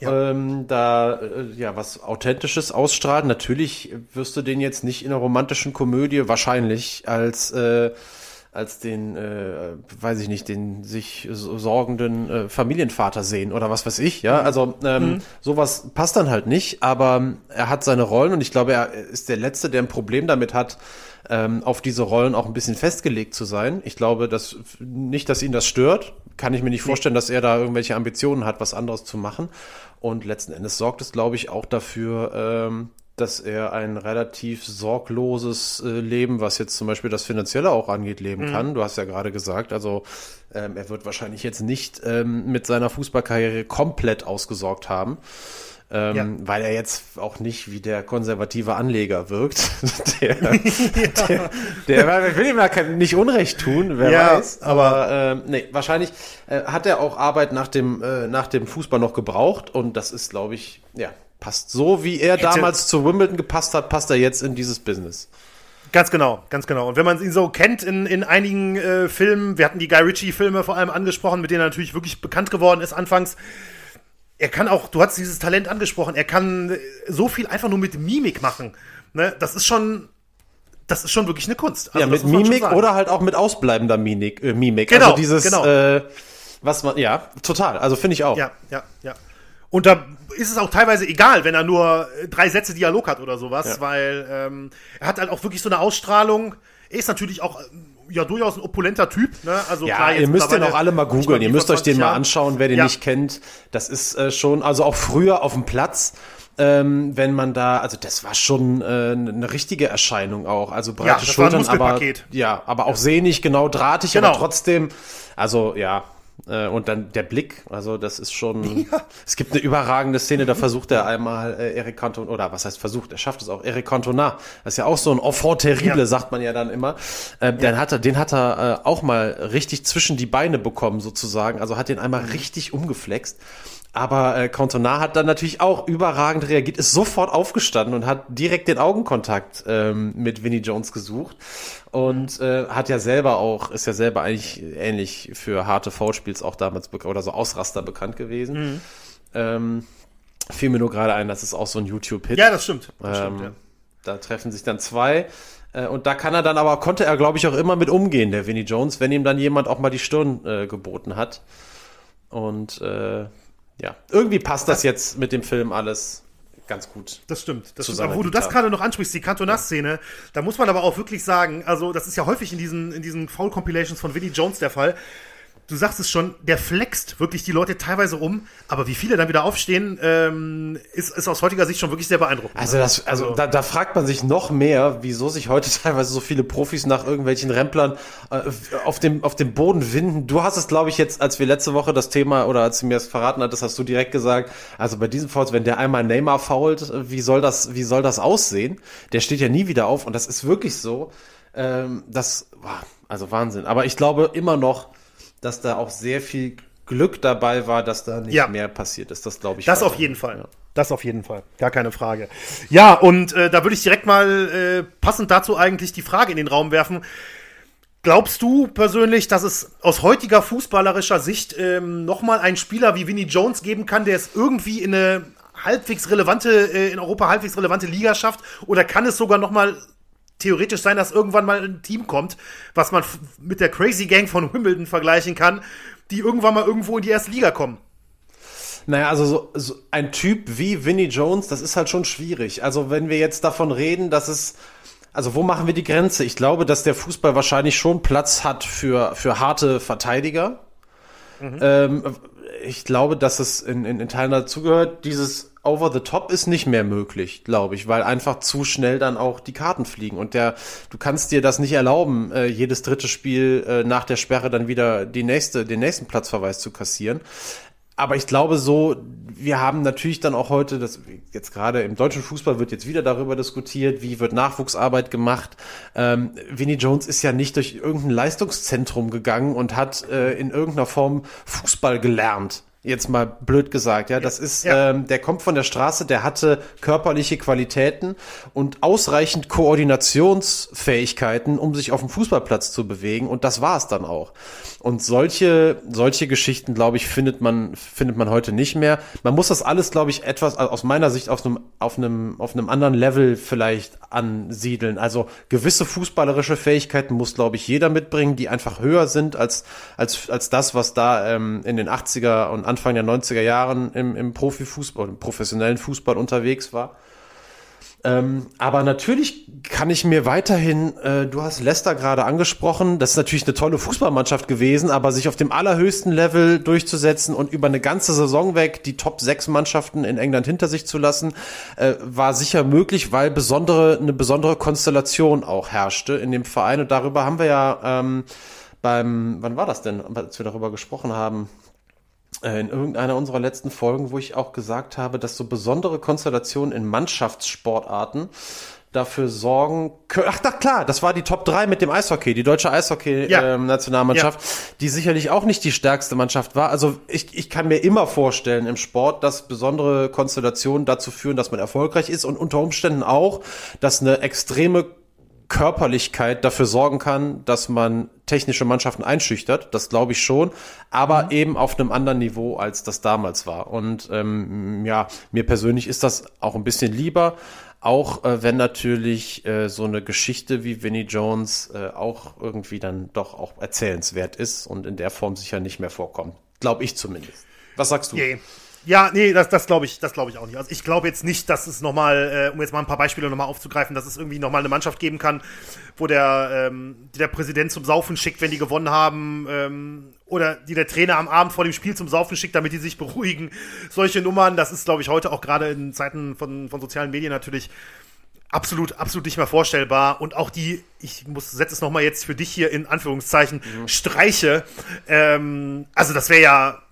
ja. ähm, da äh, ja was Authentisches ausstrahlen. Natürlich wirst du den jetzt nicht in einer romantischen Komödie wahrscheinlich als äh, als den, äh, weiß ich nicht, den sich sorgenden äh, Familienvater sehen oder was weiß ich, ja. Mhm. Also ähm, mhm. sowas passt dann halt nicht, aber er hat seine Rollen und ich glaube, er ist der Letzte, der ein Problem damit hat, ähm, auf diese Rollen auch ein bisschen festgelegt zu sein. Ich glaube, dass nicht, dass ihn das stört. Kann ich mir nicht vorstellen, dass er da irgendwelche Ambitionen hat, was anderes zu machen. Und letzten Endes sorgt es, glaube ich, auch dafür, ähm, dass er ein relativ sorgloses äh, Leben, was jetzt zum Beispiel das Finanzielle auch angeht, leben mhm. kann. Du hast ja gerade gesagt, also ähm, er wird wahrscheinlich jetzt nicht ähm, mit seiner Fußballkarriere komplett ausgesorgt haben ähm, ja. weil er jetzt auch nicht wie der konservative Anleger wirkt. *laughs* der, ja. *laughs* der, der, will ihm ja nicht Unrecht tun, wer ja, weiß. Aber äh, nee, wahrscheinlich äh, hat er auch Arbeit nach dem, äh, nach dem Fußball noch gebraucht und das ist, glaube ich, ja, passt so, wie er damals zu Wimbledon gepasst hat, passt er jetzt in dieses Business. Ganz genau, ganz genau. Und wenn man ihn so kennt in, in einigen äh, Filmen, wir hatten die Guy Ritchie-Filme vor allem angesprochen, mit denen er natürlich wirklich bekannt geworden ist anfangs, er kann auch, du hast dieses Talent angesprochen, er kann so viel einfach nur mit Mimik machen. Ne? Das ist schon, das ist schon wirklich eine Kunst. Also, ja, mit Mimik oder halt auch mit ausbleibender Mimik. Äh, Mimik. Genau, also dieses, genau. Äh, was man, ja, total. Also finde ich auch. Ja, ja, ja. Und da ist es auch teilweise egal, wenn er nur äh, drei Sätze Dialog hat oder sowas, ja. weil ähm, er hat halt auch wirklich so eine Ausstrahlung. Er ist natürlich auch ja durchaus ein opulenter Typ. Ne? Also ja, klar, ihr müsst den auch alle mal googeln. Ihr müsst euch den mal anschauen, wer den ja. nicht kennt. Das ist äh, schon, also auch früher auf dem Platz. Ähm, wenn man da, also das war schon äh, eine richtige Erscheinung auch, also breite ja, Schultern, aber ja, aber auch sehnig, genau drahtig, genau. aber trotzdem, also ja, äh, und dann der Blick, also das ist schon. *laughs* Ja. Es gibt eine überragende Szene, da versucht er einmal äh, Eric Cantona, oder was heißt versucht, er schafft es auch, Eric Cantona. Das ist ja auch so ein Enfant terrible, ja. sagt man ja dann immer. Äh, ja. Den hat er, den hat er äh, auch mal richtig zwischen die Beine bekommen, sozusagen. Also hat den einmal mhm. richtig umgeflext. Aber äh, Cantona hat dann natürlich auch überragend reagiert, ist sofort aufgestanden und hat direkt den Augenkontakt ähm, mit Vinnie Jones gesucht und äh, hat ja selber auch, ist ja selber eigentlich ähnlich für harte Foulspiels auch damals oder so Ausraster bekannt gewesen. Mhm. Ähm, fiel mir nur gerade ein, das ist auch so ein YouTube-Hit. Ja, das stimmt. Das ähm, stimmt ja. Da treffen sich dann zwei. Äh, und da kann er dann aber, konnte er, glaube ich, auch immer mit umgehen, der Vinnie Jones, wenn ihm dann jemand auch mal die Stirn äh, geboten hat. Und äh, ja, irgendwie passt das jetzt mit dem Film alles ganz gut. Das stimmt. Das stimmt. Aber wo du das gerade noch ansprichst, die Cantona-Szene, ja. da muss man aber auch wirklich sagen, also das ist ja häufig in diesen, in diesen Foul-Compilations von Vinnie Jones der Fall, du sagst es schon, der flext wirklich die Leute teilweise um, aber wie viele dann wieder aufstehen, ähm, ist, ist aus heutiger Sicht schon wirklich sehr beeindruckend. Also, das, also, also da, da fragt man sich noch mehr, wieso sich heute *laughs* teilweise so viele Profis nach irgendwelchen Remplern äh, auf, dem, auf dem Boden winden. Du hast es, glaube ich, jetzt, als wir letzte Woche das Thema oder als du mir es verraten hattest, hast du direkt gesagt, also bei diesem Fouls, wenn der einmal Neymar fault, wie soll das, wie soll das aussehen? Der steht ja nie wieder auf und das ist wirklich so. Ähm, das, also Wahnsinn. Aber ich glaube immer noch, dass da auch sehr viel Glück dabei war, dass da nicht ja. mehr passiert ist. Das glaube ich. Das auf jeden Fall. Ja. Das auf jeden Fall. Gar keine Frage. Ja, und äh, da würde ich direkt mal äh, passend dazu eigentlich die Frage in den Raum werfen. Glaubst du persönlich, dass es aus heutiger fußballerischer Sicht ähm, nochmal einen Spieler wie Vinnie Jones geben kann, der es irgendwie in eine halbwegs relevante, äh, in Europa halbwegs relevante Liga schafft? Oder kann es sogar nochmal theoretisch sein, dass irgendwann mal ein Team kommt, was man mit der Crazy Gang von Wimbledon vergleichen kann, die irgendwann mal irgendwo in die erste Liga kommen. Naja, also so, so ein Typ wie Vinnie Jones, das ist halt schon schwierig. Also wenn wir jetzt davon reden, dass es also wo machen wir die Grenze? Ich glaube, dass der Fußball wahrscheinlich schon Platz hat für, für harte Verteidiger. Mhm. Ähm, ich glaube, dass es in, in, in Teilen dazugehört, dieses over the top ist nicht mehr möglich, glaube ich, weil einfach zu schnell dann auch die Karten fliegen und der, du kannst dir das nicht erlauben, äh, jedes dritte Spiel äh, nach der Sperre dann wieder die nächste, den nächsten Platzverweis zu kassieren. Aber ich glaube so, wir haben natürlich dann auch heute, das jetzt gerade im deutschen Fußball wird jetzt wieder darüber diskutiert, wie wird Nachwuchsarbeit gemacht. Ähm, Vinnie Jones ist ja nicht durch irgendein Leistungszentrum gegangen und hat äh, in irgendeiner Form Fußball gelernt jetzt mal blöd gesagt, ja, das ist, ja. Ähm, der kommt von der Straße, der hatte körperliche Qualitäten und ausreichend Koordinationsfähigkeiten, um sich auf dem Fußballplatz zu bewegen und das war es dann auch. Und solche, solche Geschichten, glaube ich, findet man, findet man heute nicht mehr. Man muss das alles, glaube ich, etwas aus meiner Sicht auf einem, auf einem, auf einem anderen Level vielleicht ansiedeln. Also gewisse fußballerische Fähigkeiten muss, glaube ich, jeder mitbringen, die einfach höher sind als, als, als das, was da ähm, in den 80er und Anfang der 90er Jahren im, im Profifußball, im professionellen Fußball unterwegs war. Ähm, aber natürlich kann ich mir weiterhin, äh, du hast Leicester gerade angesprochen, das ist natürlich eine tolle Fußballmannschaft gewesen, aber sich auf dem allerhöchsten Level durchzusetzen und über eine ganze Saison weg die Top 6 Mannschaften in England hinter sich zu lassen, äh, war sicher möglich, weil besondere, eine besondere Konstellation auch herrschte in dem Verein. Und darüber haben wir ja ähm, beim, wann war das denn, als wir darüber gesprochen haben? Äh, in irgendeiner unserer letzten Folgen, wo ich auch gesagt habe, dass so besondere Konstellationen in Mannschaftssportarten dafür sorgen können. Ach, na klar, das war die Top 3 mit dem Eishockey, die deutsche Eishockey-Nationalmannschaft, ja. ähm, die sicherlich auch nicht die stärkste Mannschaft war. Also ich, ich kann mir immer vorstellen im Sport, dass besondere Konstellationen dazu führen, dass man erfolgreich ist und unter Umständen auch, dass eine extreme Körperlichkeit dafür sorgen kann, dass man technische Mannschaften einschüchtert. Das glaube ich schon, aber mhm. eben auf einem anderen Niveau, als das damals war. Und ähm, ja, mir persönlich ist das auch ein bisschen lieber, auch äh, wenn natürlich äh, so eine Geschichte wie Vinnie Jones äh, auch irgendwie dann doch auch erzählenswert ist und in der Form sicher nicht mehr vorkommt. Glaube ich zumindest. Was sagst du? Yeah. Ja, nee, das, das glaube ich, das glaube ich auch nicht. Also ich glaube jetzt nicht, dass es nochmal, äh, um jetzt mal ein paar Beispiele nochmal aufzugreifen, dass es irgendwie nochmal eine Mannschaft geben kann, wo der, ähm, die der Präsident zum Saufen schickt, wenn die gewonnen haben, ähm, oder die der Trainer am Abend vor dem Spiel zum Saufen schickt, damit die sich beruhigen. Solche Nummern, das ist, glaube ich, heute auch gerade in Zeiten von, von sozialen Medien natürlich absolut, absolut nicht mehr vorstellbar. Und auch die, ich muss, setze es nochmal jetzt für dich hier in Anführungszeichen, mhm. Streiche. Ähm, also das wäre ja,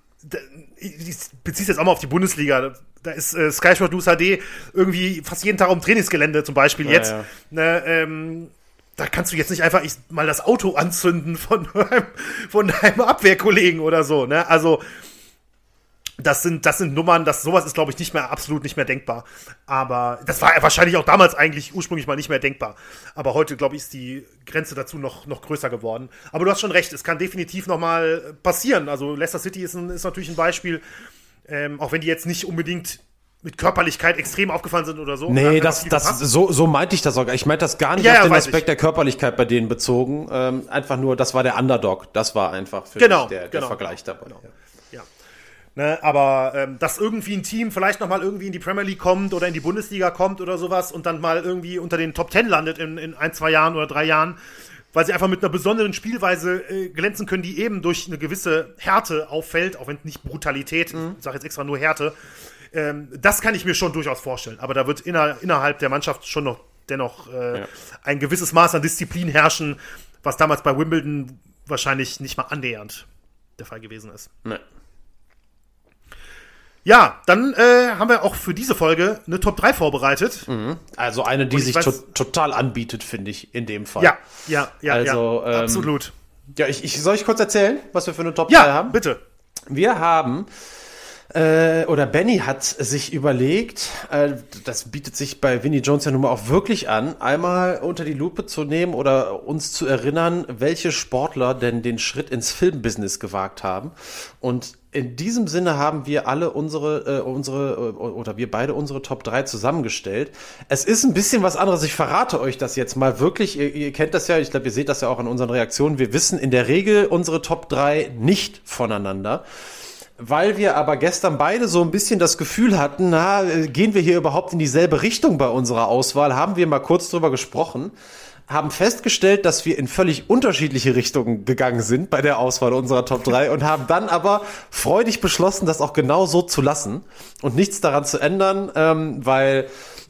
ich beziehe jetzt auch mal auf die Bundesliga. Da ist äh, Sky Sport News HD irgendwie fast jeden Tag um Trainingsgelände zum Beispiel ja, jetzt. Ja. Ne, ähm, da kannst du jetzt nicht einfach ich, mal das Auto anzünden von, *laughs* von deinem Abwehrkollegen oder so. Ne? Also das sind, das sind Nummern, das, sowas ist, glaube ich, nicht mehr, absolut nicht mehr denkbar. Aber das war wahrscheinlich auch damals eigentlich ursprünglich mal nicht mehr denkbar. Aber heute, glaube ich, ist die Grenze dazu noch, noch größer geworden. Aber du hast schon recht, es kann definitiv noch mal passieren. Also Leicester City ist, ein, ist natürlich ein Beispiel, ähm, auch wenn die jetzt nicht unbedingt mit Körperlichkeit extrem aufgefallen sind oder so. Nee, das, das, so, so meinte ich das auch. Ich meinte das gar nicht ja, auf ja, den Aspekt ich. der Körperlichkeit bei denen bezogen. Ähm, einfach nur, das war der Underdog. Das war einfach für genau, der, der genau, Vergleich dabei. Genau. Ja. Ne, aber ähm, dass irgendwie ein Team vielleicht noch mal irgendwie in die Premier League kommt oder in die Bundesliga kommt oder sowas und dann mal irgendwie unter den Top Ten landet in, in ein, zwei Jahren oder drei Jahren, weil sie einfach mit einer besonderen Spielweise äh, glänzen können, die eben durch eine gewisse Härte auffällt, auch wenn nicht Brutalität, mhm. ich sage jetzt extra nur Härte. Ähm, das kann ich mir schon durchaus vorstellen. Aber da wird inner, innerhalb der Mannschaft schon noch dennoch äh, ja. ein gewisses Maß an Disziplin herrschen, was damals bei Wimbledon wahrscheinlich nicht mal annähernd der Fall gewesen ist. Nee. Ja, dann äh, haben wir auch für diese Folge eine Top 3 vorbereitet. Mhm. Also eine, die sich to total anbietet, finde ich, in dem Fall. Ja, ja, ja, also, ja, ähm, absolut. Ja, ich, ich, soll ich kurz erzählen, was wir für eine Top ja, 3 haben? Ja, bitte. Wir haben äh, oder Benny hat sich überlegt, äh, das bietet sich bei Vinnie Jones ja nun mal auch wirklich an, einmal unter die Lupe zu nehmen oder uns zu erinnern, welche Sportler denn den Schritt ins Filmbusiness gewagt haben. Und in diesem Sinne haben wir alle unsere, äh, unsere, äh, oder wir beide unsere Top 3 zusammengestellt. Es ist ein bisschen was anderes. Ich verrate euch das jetzt mal wirklich. Ihr, ihr kennt das ja, ich glaube, ihr seht das ja auch an unseren Reaktionen. Wir wissen in der Regel unsere Top 3 nicht voneinander. Weil wir aber gestern beide so ein bisschen das Gefühl hatten, na, gehen wir hier überhaupt in dieselbe Richtung bei unserer Auswahl, haben wir mal kurz drüber gesprochen, haben festgestellt, dass wir in völlig unterschiedliche Richtungen gegangen sind bei der Auswahl unserer Top 3 und haben dann aber freudig beschlossen, das auch genau so zu lassen und nichts daran zu ändern, ähm, weil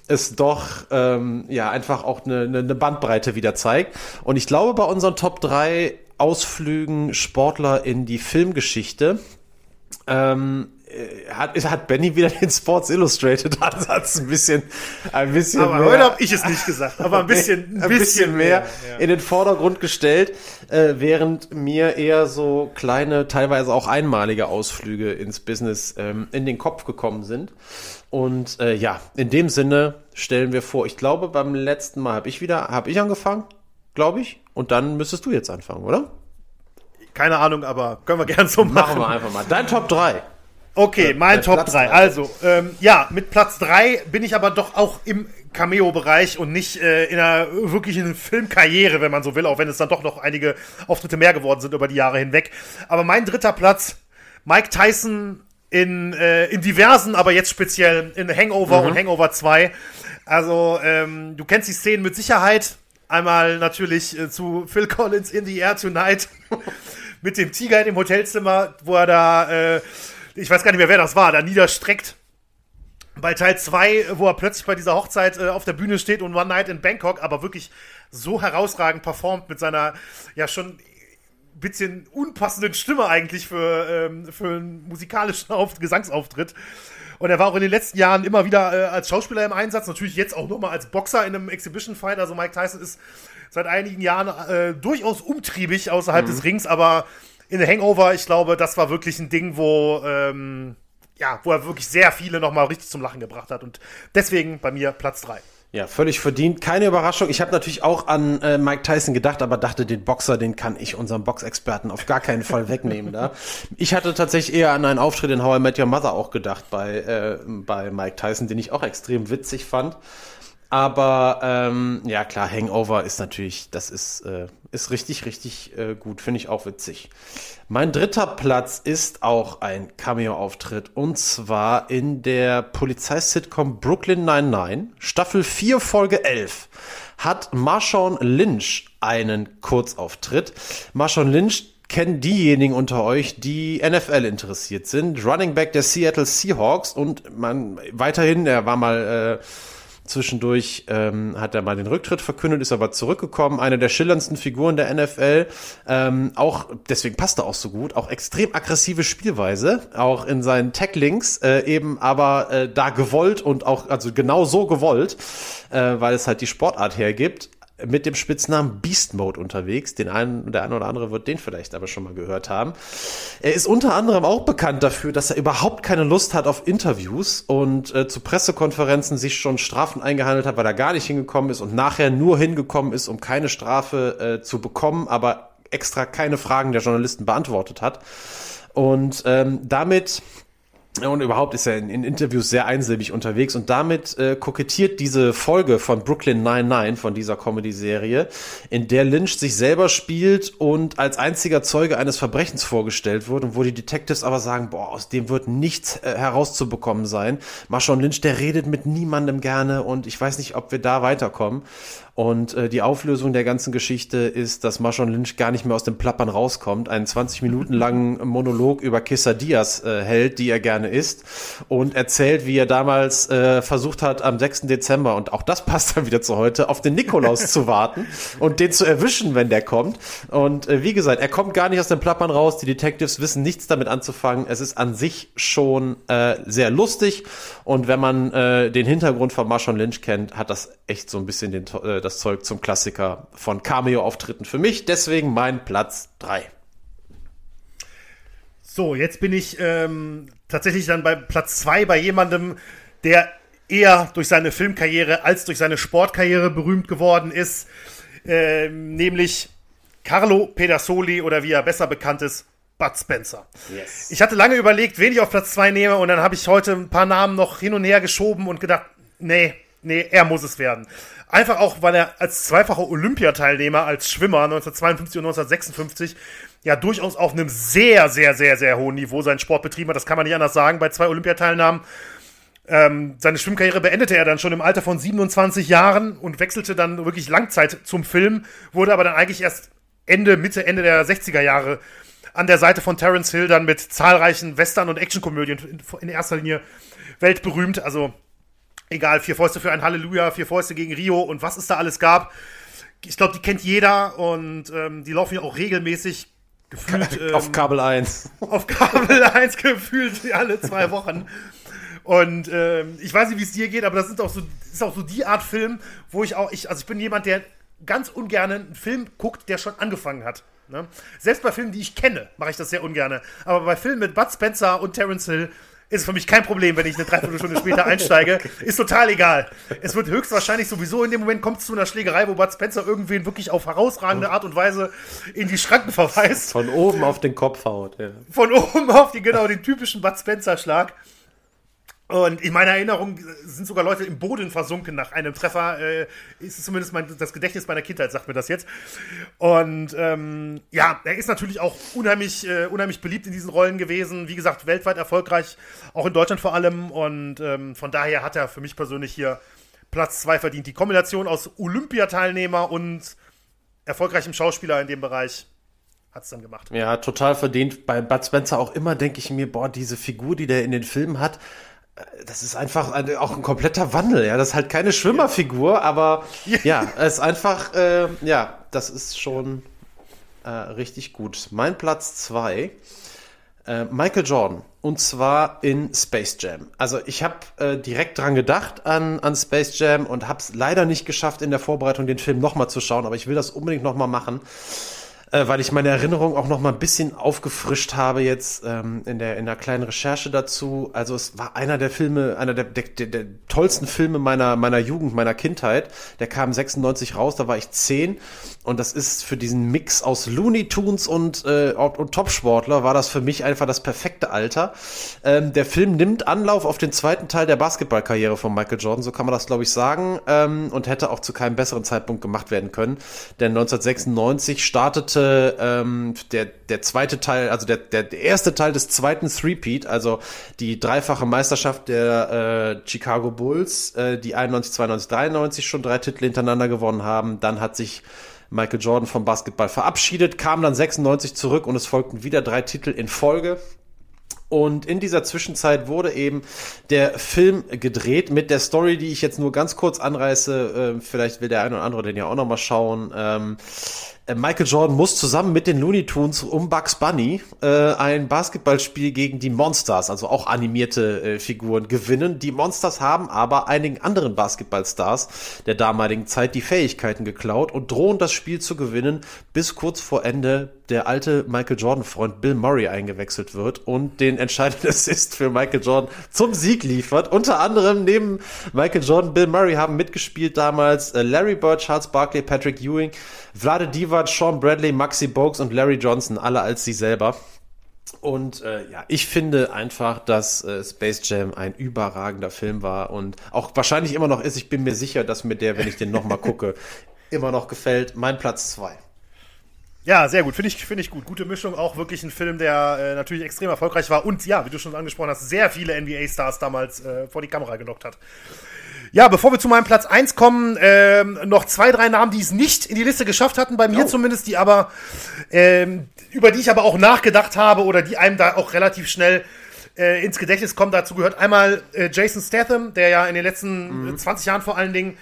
es doch ähm, ja einfach auch eine, eine Bandbreite wieder zeigt. Und ich glaube, bei unseren Top 3 Ausflügen Sportler in die Filmgeschichte ähm, äh, hat, hat Benny wieder den Sports Illustrated Ansatz ein bisschen, ein bisschen aber mehr. heute habe ich es nicht gesagt, aber ein *laughs* bisschen, ein, ein bisschen, bisschen mehr, mehr ja. in den Vordergrund gestellt, äh, während mir eher so kleine, teilweise auch einmalige Ausflüge ins Business ähm, in den Kopf gekommen sind. Und äh, ja, in dem Sinne stellen wir vor, ich glaube, beim letzten Mal habe ich wieder, habe ich angefangen, glaube ich, und dann müsstest du jetzt anfangen, oder? Keine Ahnung, aber können wir gerne so machen. Machen wir einfach mal. Dein Top 3. Okay, äh, mein Top 3. Also, ähm, ja, mit Platz 3 bin ich aber doch auch im Cameo-Bereich und nicht äh, in einer wirklichen Filmkarriere, wenn man so will, auch wenn es dann doch noch einige Auftritte mehr geworden sind über die Jahre hinweg. Aber mein dritter Platz, Mike Tyson in, äh, in diversen, aber jetzt speziell in Hangover mhm. und Hangover 2. Also, ähm, du kennst die Szenen mit Sicherheit. Einmal natürlich äh, zu Phil Collins in the Air Tonight. Mit dem Tiger in dem Hotelzimmer, wo er da, äh, ich weiß gar nicht mehr, wer das war, da niederstreckt. Bei Teil 2, wo er plötzlich bei dieser Hochzeit äh, auf der Bühne steht und One Night in Bangkok, aber wirklich so herausragend performt mit seiner ja schon bisschen unpassenden Stimme eigentlich für, ähm, für einen musikalischen Auf Gesangsauftritt. Und er war auch in den letzten Jahren immer wieder äh, als Schauspieler im Einsatz, natürlich jetzt auch nochmal als Boxer in einem Exhibition Fight. Also Mike Tyson ist seit einigen Jahren äh, durchaus umtriebig außerhalb mhm. des Rings, aber in The Hangover, ich glaube, das war wirklich ein Ding, wo, ähm, ja, wo er wirklich sehr viele nochmal richtig zum Lachen gebracht hat. Und deswegen bei mir Platz 3. Ja, völlig verdient. Keine Überraschung. Ich habe natürlich auch an äh, Mike Tyson gedacht, aber dachte, den Boxer, den kann ich unserem Boxexperten auf gar keinen Fall wegnehmen. Da. Ich hatte tatsächlich eher an einen Auftritt in How I Met Your Mother auch gedacht bei, äh, bei Mike Tyson, den ich auch extrem witzig fand. Aber ähm, ja klar, Hangover ist natürlich, das ist, äh, ist richtig, richtig äh, gut. Finde ich auch witzig. Mein dritter Platz ist auch ein Cameo-Auftritt und zwar in der Polizeisitcom Brooklyn 99, Staffel 4, Folge 11 hat Marshawn Lynch einen Kurzauftritt. Marshawn Lynch kennen diejenigen unter euch, die NFL interessiert sind. Running Back der Seattle Seahawks und man weiterhin, er war mal äh, Zwischendurch ähm, hat er mal den Rücktritt verkündet, ist aber zurückgekommen. Eine der schillerndsten Figuren der NFL. Ähm, auch, deswegen passt er auch so gut. Auch extrem aggressive Spielweise. Auch in seinen Tacklings äh, eben aber äh, da gewollt und auch, also genau so gewollt, äh, weil es halt die Sportart hergibt mit dem Spitznamen Beast Mode unterwegs. Den einen, der eine oder andere wird den vielleicht aber schon mal gehört haben. Er ist unter anderem auch bekannt dafür, dass er überhaupt keine Lust hat auf Interviews und äh, zu Pressekonferenzen sich schon Strafen eingehandelt hat, weil er gar nicht hingekommen ist und nachher nur hingekommen ist, um keine Strafe äh, zu bekommen, aber extra keine Fragen der Journalisten beantwortet hat. Und ähm, damit und überhaupt ist er in, in, Interviews sehr einsilbig unterwegs und damit äh, kokettiert diese Folge von Brooklyn 99 von dieser Comedy-Serie, in der Lynch sich selber spielt und als einziger Zeuge eines Verbrechens vorgestellt wird und wo die Detectives aber sagen, boah, aus dem wird nichts äh, herauszubekommen sein. Marshawn Lynch, der redet mit niemandem gerne und ich weiß nicht, ob wir da weiterkommen. Und äh, die Auflösung der ganzen Geschichte ist, dass Marshawn Lynch gar nicht mehr aus dem Plappern rauskommt, einen 20 Minuten langen Monolog über Quesadillas äh, hält, die er gerne isst und erzählt, wie er damals äh, versucht hat, am 6. Dezember, und auch das *laughs* passt dann wieder zu heute, auf den Nikolaus zu warten und den zu erwischen, wenn der kommt. Und äh, wie gesagt, er kommt gar nicht aus dem Plappern raus, die Detectives wissen nichts damit anzufangen. Es ist an sich schon äh, sehr lustig und wenn man äh, den Hintergrund von Marshawn Lynch kennt, hat das echt so ein bisschen den, äh, das Zeug zum Klassiker von Cameo-Auftritten für mich. Deswegen mein Platz 3. So, jetzt bin ich ähm, tatsächlich dann bei Platz 2 bei jemandem, der eher durch seine Filmkarriere als durch seine Sportkarriere berühmt geworden ist, ähm, nämlich Carlo Pedersoli oder wie er besser bekannt ist, Bud Spencer. Yes. Ich hatte lange überlegt, wen ich auf Platz 2 nehme und dann habe ich heute ein paar Namen noch hin und her geschoben und gedacht, nee, nee, er muss es werden. Einfach auch, weil er als zweifacher Olympiateilnehmer, als Schwimmer 1952 und 1956 ja durchaus auf einem sehr, sehr, sehr, sehr hohen Niveau seinen Sport betrieben hat. Das kann man nicht anders sagen bei zwei Olympiateilnahmen. Ähm, seine Schwimmkarriere beendete er dann schon im Alter von 27 Jahren und wechselte dann wirklich Langzeit zum Film, wurde aber dann eigentlich erst Ende, Mitte, Ende der 60er Jahre an der Seite von Terence Hill dann mit zahlreichen Western- und Actionkomödien in, in erster Linie weltberühmt. Also Egal, vier Fäuste für ein Halleluja, vier Fäuste gegen Rio und was es da alles gab. Ich glaube, die kennt jeder und ähm, die laufen ja auch regelmäßig gefühlt. *laughs* Ähm, *laughs* auf Kabel 1. Auf Kabel 1 gefühlt *laughs* alle zwei Wochen. Und ähm, ich weiß nicht, wie es dir geht, aber das ist auch so, ist auch so die Art Film, wo ich auch, ich, also ich bin jemand, der ganz ungern einen Film guckt, der schon angefangen hat. Ne? Selbst bei Filmen, die ich kenne, mache ich das sehr ungern. Aber bei Filmen mit Bud Spencer und Terence Hill ist für mich kein Problem, wenn ich eine Dreiviertelstunde später *laughs* einsteige. Ist total egal. Es wird höchstwahrscheinlich sowieso in dem Moment kommt es zu einer Schlägerei, wo Bud Spencer irgendwen wirklich auf herausragende Art und Weise in die Schranken verweist. Von oben auf den Kopf haut. Ja. Von oben auf die, genau, den typischen Bud Spencer-Schlag. Und in meiner Erinnerung sind sogar Leute im Boden versunken nach einem Treffer. Äh, ist zumindest mein, das Gedächtnis meiner Kindheit, sagt mir das jetzt. Und ähm, ja, er ist natürlich auch unheimlich, äh, unheimlich beliebt in diesen Rollen gewesen. Wie gesagt, weltweit erfolgreich, auch in Deutschland vor allem. Und ähm, von daher hat er für mich persönlich hier Platz zwei verdient. Die Kombination aus Olympiateilnehmer und erfolgreichem Schauspieler in dem Bereich hat es dann gemacht. Ja, total verdient. Bei Bud Spencer auch immer denke ich mir, boah, diese Figur, die der in den Filmen hat, das ist einfach ein, auch ein kompletter Wandel, ja. Das ist halt keine Schwimmerfigur, aber ja, es ist einfach, äh, ja, das ist schon äh, richtig gut. Mein Platz zwei äh, Michael Jordan. Und zwar in Space Jam. Also ich habe äh, direkt dran gedacht an, an Space Jam und habe es leider nicht geschafft, in der Vorbereitung den Film nochmal zu schauen, aber ich will das unbedingt nochmal machen. Äh, weil ich meine Erinnerung auch noch mal ein bisschen aufgefrischt habe jetzt ähm, in der in der kleinen Recherche dazu. Also es war einer der Filme, einer der, der, der, der tollsten Filme meiner meiner Jugend, meiner Kindheit. Der kam 96 raus, da war ich zehn und das ist für diesen Mix aus Looney Tunes und äh, und Topsportler war das für mich einfach das perfekte Alter. Ähm, der Film nimmt Anlauf auf den zweiten Teil der Basketballkarriere von Michael Jordan, so kann man das glaube ich sagen, ähm, und hätte auch zu keinem besseren Zeitpunkt gemacht werden können, denn 1996 startete ähm, der, der zweite Teil, also der, der, erste Teil des zweiten Threepeat, also die dreifache Meisterschaft der äh, Chicago Bulls, äh, die 91, 92, 93 schon drei Titel hintereinander gewonnen haben. Dann hat sich Michael Jordan vom Basketball verabschiedet, kam dann 96 zurück und es folgten wieder drei Titel in Folge. Und in dieser Zwischenzeit wurde eben der Film gedreht mit der Story, die ich jetzt nur ganz kurz anreiße. Äh, vielleicht will der eine oder andere den ja auch noch mal schauen. Äh, Michael Jordan muss zusammen mit den Looney Tunes um Bugs Bunny äh, ein Basketballspiel gegen die Monsters, also auch animierte äh, Figuren, gewinnen. Die Monsters haben aber einigen anderen Basketballstars der damaligen Zeit die Fähigkeiten geklaut und drohen das Spiel zu gewinnen, bis kurz vor Ende der alte Michael Jordan-Freund Bill Murray eingewechselt wird und den entscheidenden *laughs* Assist für Michael Jordan zum Sieg liefert. Unter anderem neben Michael Jordan, Bill Murray haben mitgespielt damals äh, Larry Bird, Charles Barkley, Patrick Ewing, Vlade Divac, Sean Bradley, Maxi Bogues und Larry Johnson, alle als sie selber. Und äh, ja, ich finde einfach, dass äh, Space Jam ein überragender Film war und auch wahrscheinlich immer noch ist. Ich bin mir sicher, dass mir der, wenn ich den nochmal gucke, *laughs* immer noch gefällt. Mein Platz zwei. Ja, sehr gut. Finde ich, finde ich gut. Gute Mischung. Auch wirklich ein Film, der äh, natürlich extrem erfolgreich war und ja, wie du schon angesprochen hast, sehr viele NBA-Stars damals äh, vor die Kamera gelockt hat. Ja, bevor wir zu meinem Platz eins kommen, ähm, noch zwei, drei Namen, die es nicht in die Liste geschafft hatten, bei mir oh. zumindest, die aber, ähm, über die ich aber auch nachgedacht habe oder die einem da auch relativ schnell äh, ins Gedächtnis kommen. Dazu gehört einmal äh, Jason Statham, der ja in den letzten mhm. 20 Jahren vor allen Dingen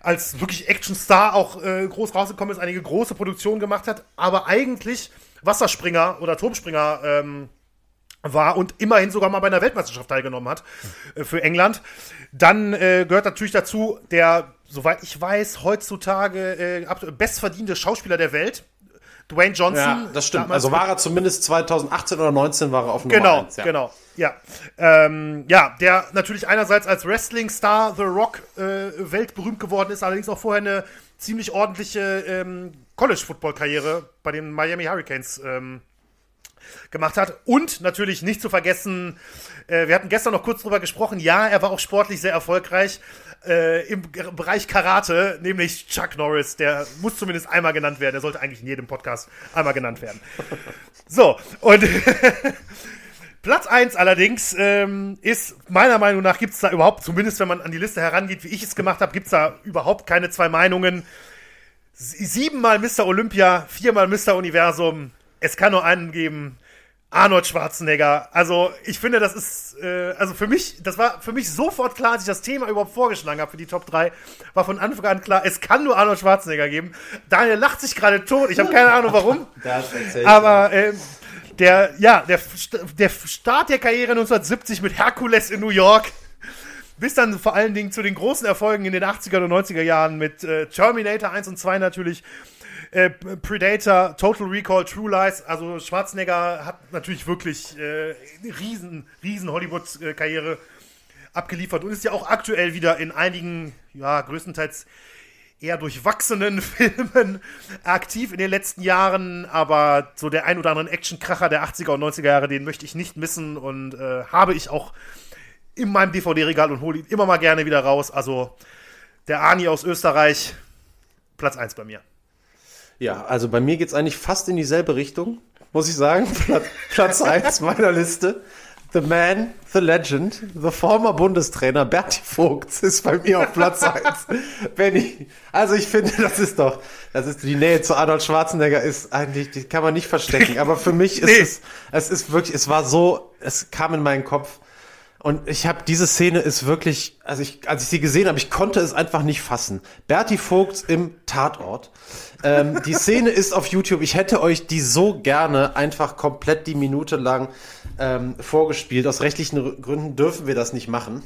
als wirklich Actionstar auch äh, groß rausgekommen ist, einige große Produktionen gemacht hat, aber eigentlich Wasserspringer oder Turmspringer ähm, war und immerhin sogar mal bei einer Weltmeisterschaft teilgenommen hat äh, für England. Dann äh, gehört natürlich dazu der, soweit ich weiß, heutzutage äh, bestverdiente Schauspieler der Welt, Dwayne Johnson. Ja, das stimmt. Also war er zumindest 2018 oder 19 war er auf Nummer Genau, 1, ja. genau. Ja, ähm, ja, der natürlich einerseits als Wrestling-Star The Rock äh, weltberühmt geworden ist, allerdings auch vorher eine ziemlich ordentliche ähm, College-Football-Karriere bei den Miami Hurricanes ähm, gemacht hat. Und natürlich nicht zu vergessen, äh, wir hatten gestern noch kurz drüber gesprochen, ja, er war auch sportlich sehr erfolgreich äh, im Bereich Karate, nämlich Chuck Norris, der muss zumindest einmal genannt werden, der sollte eigentlich in jedem Podcast einmal genannt werden. *laughs* So, und *laughs* Platz 1 allerdings ähm, ist, meiner Meinung nach, gibt es da überhaupt, zumindest wenn man an die Liste herangeht, wie ich es gemacht habe, gibt es da überhaupt keine zwei Meinungen. Siebenmal Mr. Olympia, viermal Mr. Universum, es kann nur einen geben. Arnold Schwarzenegger. Also ich finde, das ist, äh, also für mich, das war für mich sofort klar, als ich das Thema überhaupt vorgeschlagen habe für die Top 3, war von Anfang an klar, es kann nur Arnold Schwarzenegger geben. Daniel lacht sich gerade tot, ich habe keine Ahnung warum. *laughs* aber äh, der, ja, der, der Start der Karriere 1970 mit Herkules in New York bis dann vor allen Dingen zu den großen Erfolgen in den 80er und 90er Jahren mit äh, Terminator 1 und 2 natürlich äh, Predator, Total Recall, True Lies. Also Schwarzenegger hat natürlich wirklich äh, riesen, riesen Hollywood-Karriere abgeliefert und ist ja auch aktuell wieder in einigen, ja, größtenteils eher durchwachsenen *laughs* Filmen aktiv in den letzten Jahren, aber so der ein oder anderen Actionkracher der 80er und 90er Jahre, den möchte ich nicht missen und äh, habe ich auch in meinem DVD-Regal und hole ihn immer mal gerne wieder raus. Also der Ani aus Österreich, Platz 1 bei mir. Ja, also bei mir geht's eigentlich fast in dieselbe Richtung, muss ich sagen. *laughs* Platz 1 meiner Liste. The Man, the Legend, the former Bundestrainer Berti Vogt ist bei mir auf Platz *laughs* 1. Benny, also ich finde, das ist doch, das ist die Nähe zu Arnold Schwarzenegger ist eigentlich, die kann man nicht verstecken. Aber für mich ist nee. es, es ist wirklich, es war so, es kam in meinen Kopf. Und ich habe diese Szene ist wirklich, also ich, als ich sie gesehen habe, ich konnte es einfach nicht fassen. Berti Vogt im Tatort. Ähm, die Szene ist auf YouTube. Ich hätte euch die so gerne einfach komplett die Minute lang ähm, vorgespielt. Aus rechtlichen Gründen dürfen wir das nicht machen.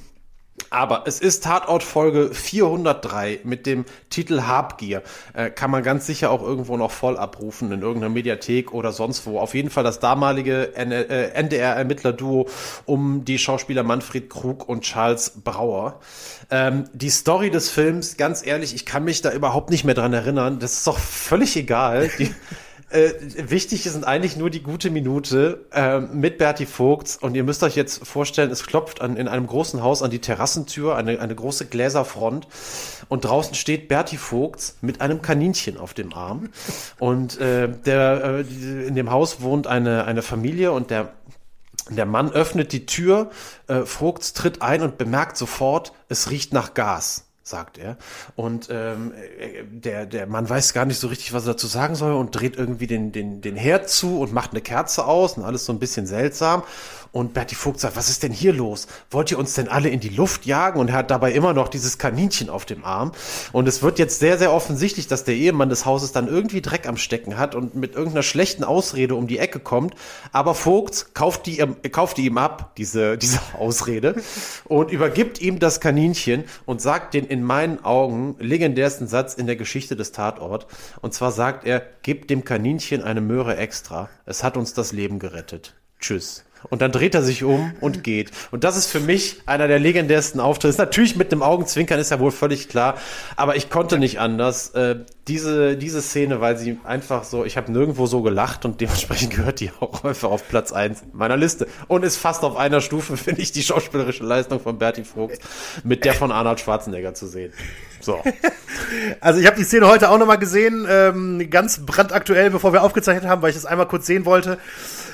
Aber es ist Tatort-Folge 403 mit dem Titel Habgier. Äh, kann man ganz sicher auch irgendwo noch voll abrufen, in irgendeiner Mediathek oder sonst wo. Auf jeden Fall das damalige äh, NDR-Ermittler-Duo um die Schauspieler Manfred Krug und Charles Brauer. Ähm, die Story des Films, ganz ehrlich, ich kann mich da überhaupt nicht mehr dran erinnern. Das ist doch völlig egal. Die, *laughs* äh, wichtig sind eigentlich nur die gute Minute äh, mit Bertie Vogts. Und ihr müsst euch jetzt vorstellen, es klopft an, in einem großen Haus an die Terrassentür, eine, eine große Gläserfront. Und draußen steht Bertie Vogts mit einem Kaninchen auf dem Arm. Und äh, der, äh, in dem Haus wohnt eine, eine Familie und der der Mann öffnet die Tür, äh, Vogts tritt ein und bemerkt sofort, es riecht nach Gas sagt er. Und ähm, der, der Mann weiß gar nicht so richtig, was er dazu sagen soll und dreht irgendwie den, den, den Herd zu und macht eine Kerze aus und alles so ein bisschen seltsam. Und Bertie Vogt sagt, was ist denn hier los? Wollt ihr uns denn alle in die Luft jagen? Und er hat dabei immer noch dieses Kaninchen auf dem Arm. Und es wird jetzt sehr, sehr offensichtlich, dass der Ehemann des Hauses dann irgendwie Dreck am Stecken hat und mit irgendeiner schlechten Ausrede um die Ecke kommt. Aber Vogt kauft die, kauft die ihm ab, diese, diese Ausrede, und übergibt ihm das Kaninchen und sagt den in meinen Augen legendärsten Satz in der Geschichte des Tatort. Und zwar sagt er, gib dem Kaninchen eine Möhre extra. Es hat uns das Leben gerettet. Tschüss. Und dann dreht er sich um und geht. Und das ist für mich einer der legendärsten Auftritte. Natürlich mit einem Augenzwinkern ist ja wohl völlig klar. Aber ich konnte nicht anders. Äh, diese, diese Szene, weil sie einfach so, ich habe nirgendwo so gelacht und dementsprechend gehört die auch einfach auf Platz eins meiner Liste. Und ist fast auf einer Stufe, *laughs* finde ich, die schauspielerische Leistung von Bertie Vogt mit der von Arnold Schwarzenegger zu sehen. So. *laughs* Also ich habe die Szene heute auch nochmal gesehen, ähm, ganz brandaktuell, bevor wir aufgezeichnet haben, weil ich es einmal kurz sehen wollte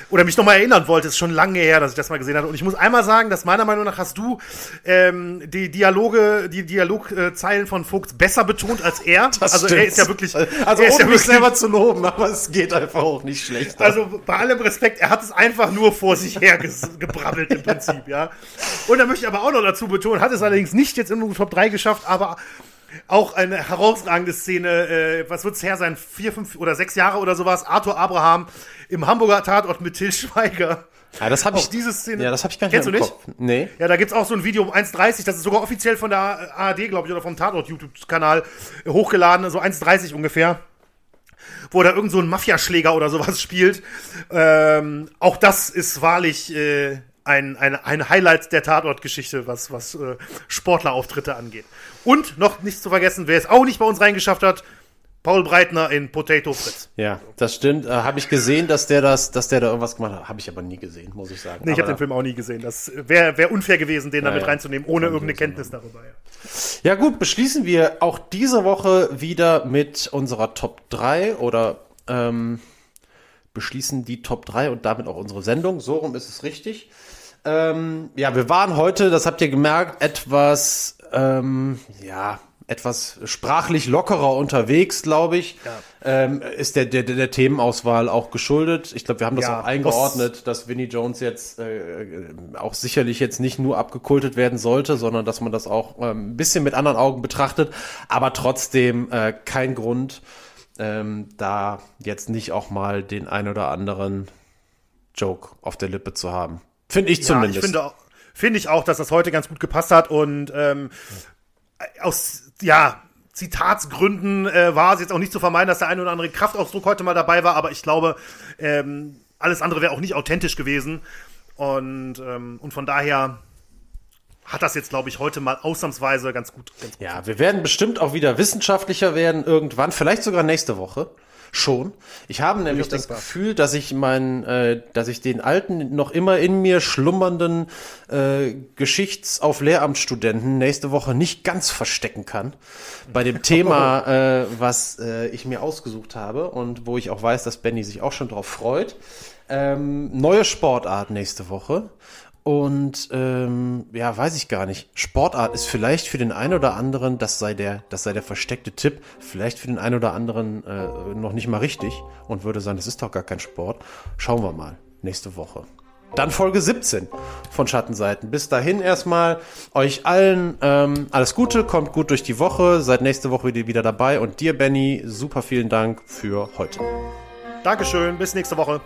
oder mich nochmal erinnern wollte. Es ist schon lange her, dass ich das mal gesehen habe. Und ich muss einmal sagen, dass meiner Meinung nach hast du ähm, die Dialoge, die Dialogzeilen von Vogt besser betont als er. *laughs* Das also stimmt. er ist ja wirklich. Also er ist ja mich wirklich, selber zu loben, aber es geht einfach auch nicht schlecht. Also bei allem Respekt, er hat es einfach nur vor sich her gebrabbelt im Prinzip, ja. Und da möchte ich aber auch noch dazu betonen, hat es allerdings nicht jetzt in den Top 3 geschafft, aber auch eine herausragende Szene, äh, was wird's her sein, vier, fünf oder sechs Jahre oder sowas, Arthur Abraham im Hamburger Tatort mit Till Schweiger. Ja, das habe ich. diese Szene. Ja, das habe ich gar nicht Kennst du nicht? Kopf. Nee. Ja, da gibt's auch so ein Video um 1,30, das ist sogar offiziell von der ARD, glaube ich, oder vom Tatort-YouTube-Kanal äh, hochgeladen, so 1,30 ungefähr. Wo da irgend so ein Mafiaschläger oder sowas *laughs* spielt. Ähm, auch das ist wahrlich äh, ein, ein, ein Highlight der Tatort-Geschichte, was, was äh, Sportlerauftritte angeht. Und noch nicht zu vergessen, wer es auch nicht bei uns reingeschafft hat, Paul Breitner in Potato Fritz. Ja, das stimmt. Äh, habe ich gesehen, dass der das, dass der da irgendwas gemacht hat. Habe ich aber nie gesehen, muss ich sagen. Nee, ich habe den Film auch nie gesehen. Das wäre wär unfair gewesen, den da Ja, mit ja. reinzunehmen, ohne irgendeine. Kenntnis darüber. Ja. Ja gut, beschließen wir auch diese Woche wieder mit unserer Top 3 oder ähm, beschließen die Top 3 und damit auch unsere Sendung. So rum ist es richtig. Ähm, ja, wir waren heute, das habt ihr gemerkt, etwas, ähm, ja, etwas sprachlich lockerer unterwegs, glaube ich. Ähm, ist der, der, der Themenauswahl auch geschuldet. Ich glaube, wir haben das Ja, auch eingeordnet, dass Vinnie Jones jetzt äh, äh, auch sicherlich jetzt nicht nur abgekultet werden sollte, sondern dass man das auch ähm, ein bisschen mit anderen Augen betrachtet, aber trotzdem äh, kein Grund, ähm, da jetzt nicht auch mal den ein oder anderen Joke auf der Lippe zu haben. Finde ich zumindest. Ja, ich finde auch, finde ich auch, dass das heute ganz gut gepasst hat und ähm, aus ja Zitatsgründen äh, war es jetzt auch nicht zu vermeiden, dass der eine oder andere Kraftausdruck heute mal dabei war, aber ich glaube, ähm, alles andere wäre auch nicht authentisch gewesen und ähm, und von daher hat das jetzt, glaube ich, heute mal ausnahmsweise ganz gut. Ganz gut. Ja, wir werden bestimmt auch wieder wissenschaftlicher werden irgendwann, vielleicht sogar nächste Woche. Schon. Ich habe nämlich das denkbar. Gefühl, dass ich meinen, äh, dass ich den alten, noch immer in mir schlummernden äh, Geschichts- auf Lehramtsstudenten nächste Woche nicht ganz verstecken kann. Bei dem Thema, *laughs* äh, was äh, ich mir ausgesucht habe und wo ich auch weiß, dass Benny sich auch schon drauf freut. Ähm, neue Sportart nächste Woche. Und ähm, ja, weiß ich gar nicht. Sportart ist vielleicht für den einen oder anderen, das sei der, das sei der versteckte Tipp, vielleicht für den einen oder anderen äh, noch nicht mal richtig und würde sagen, das ist doch gar kein Sport. Schauen wir mal nächste Woche. Dann Folge 17 von Schattenseiten. Bis dahin erstmal euch allen ähm, alles Gute, kommt gut durch die Woche, seid nächste Woche wieder wieder dabei und dir, Benny, super vielen Dank für heute. Dankeschön, bis nächste Woche.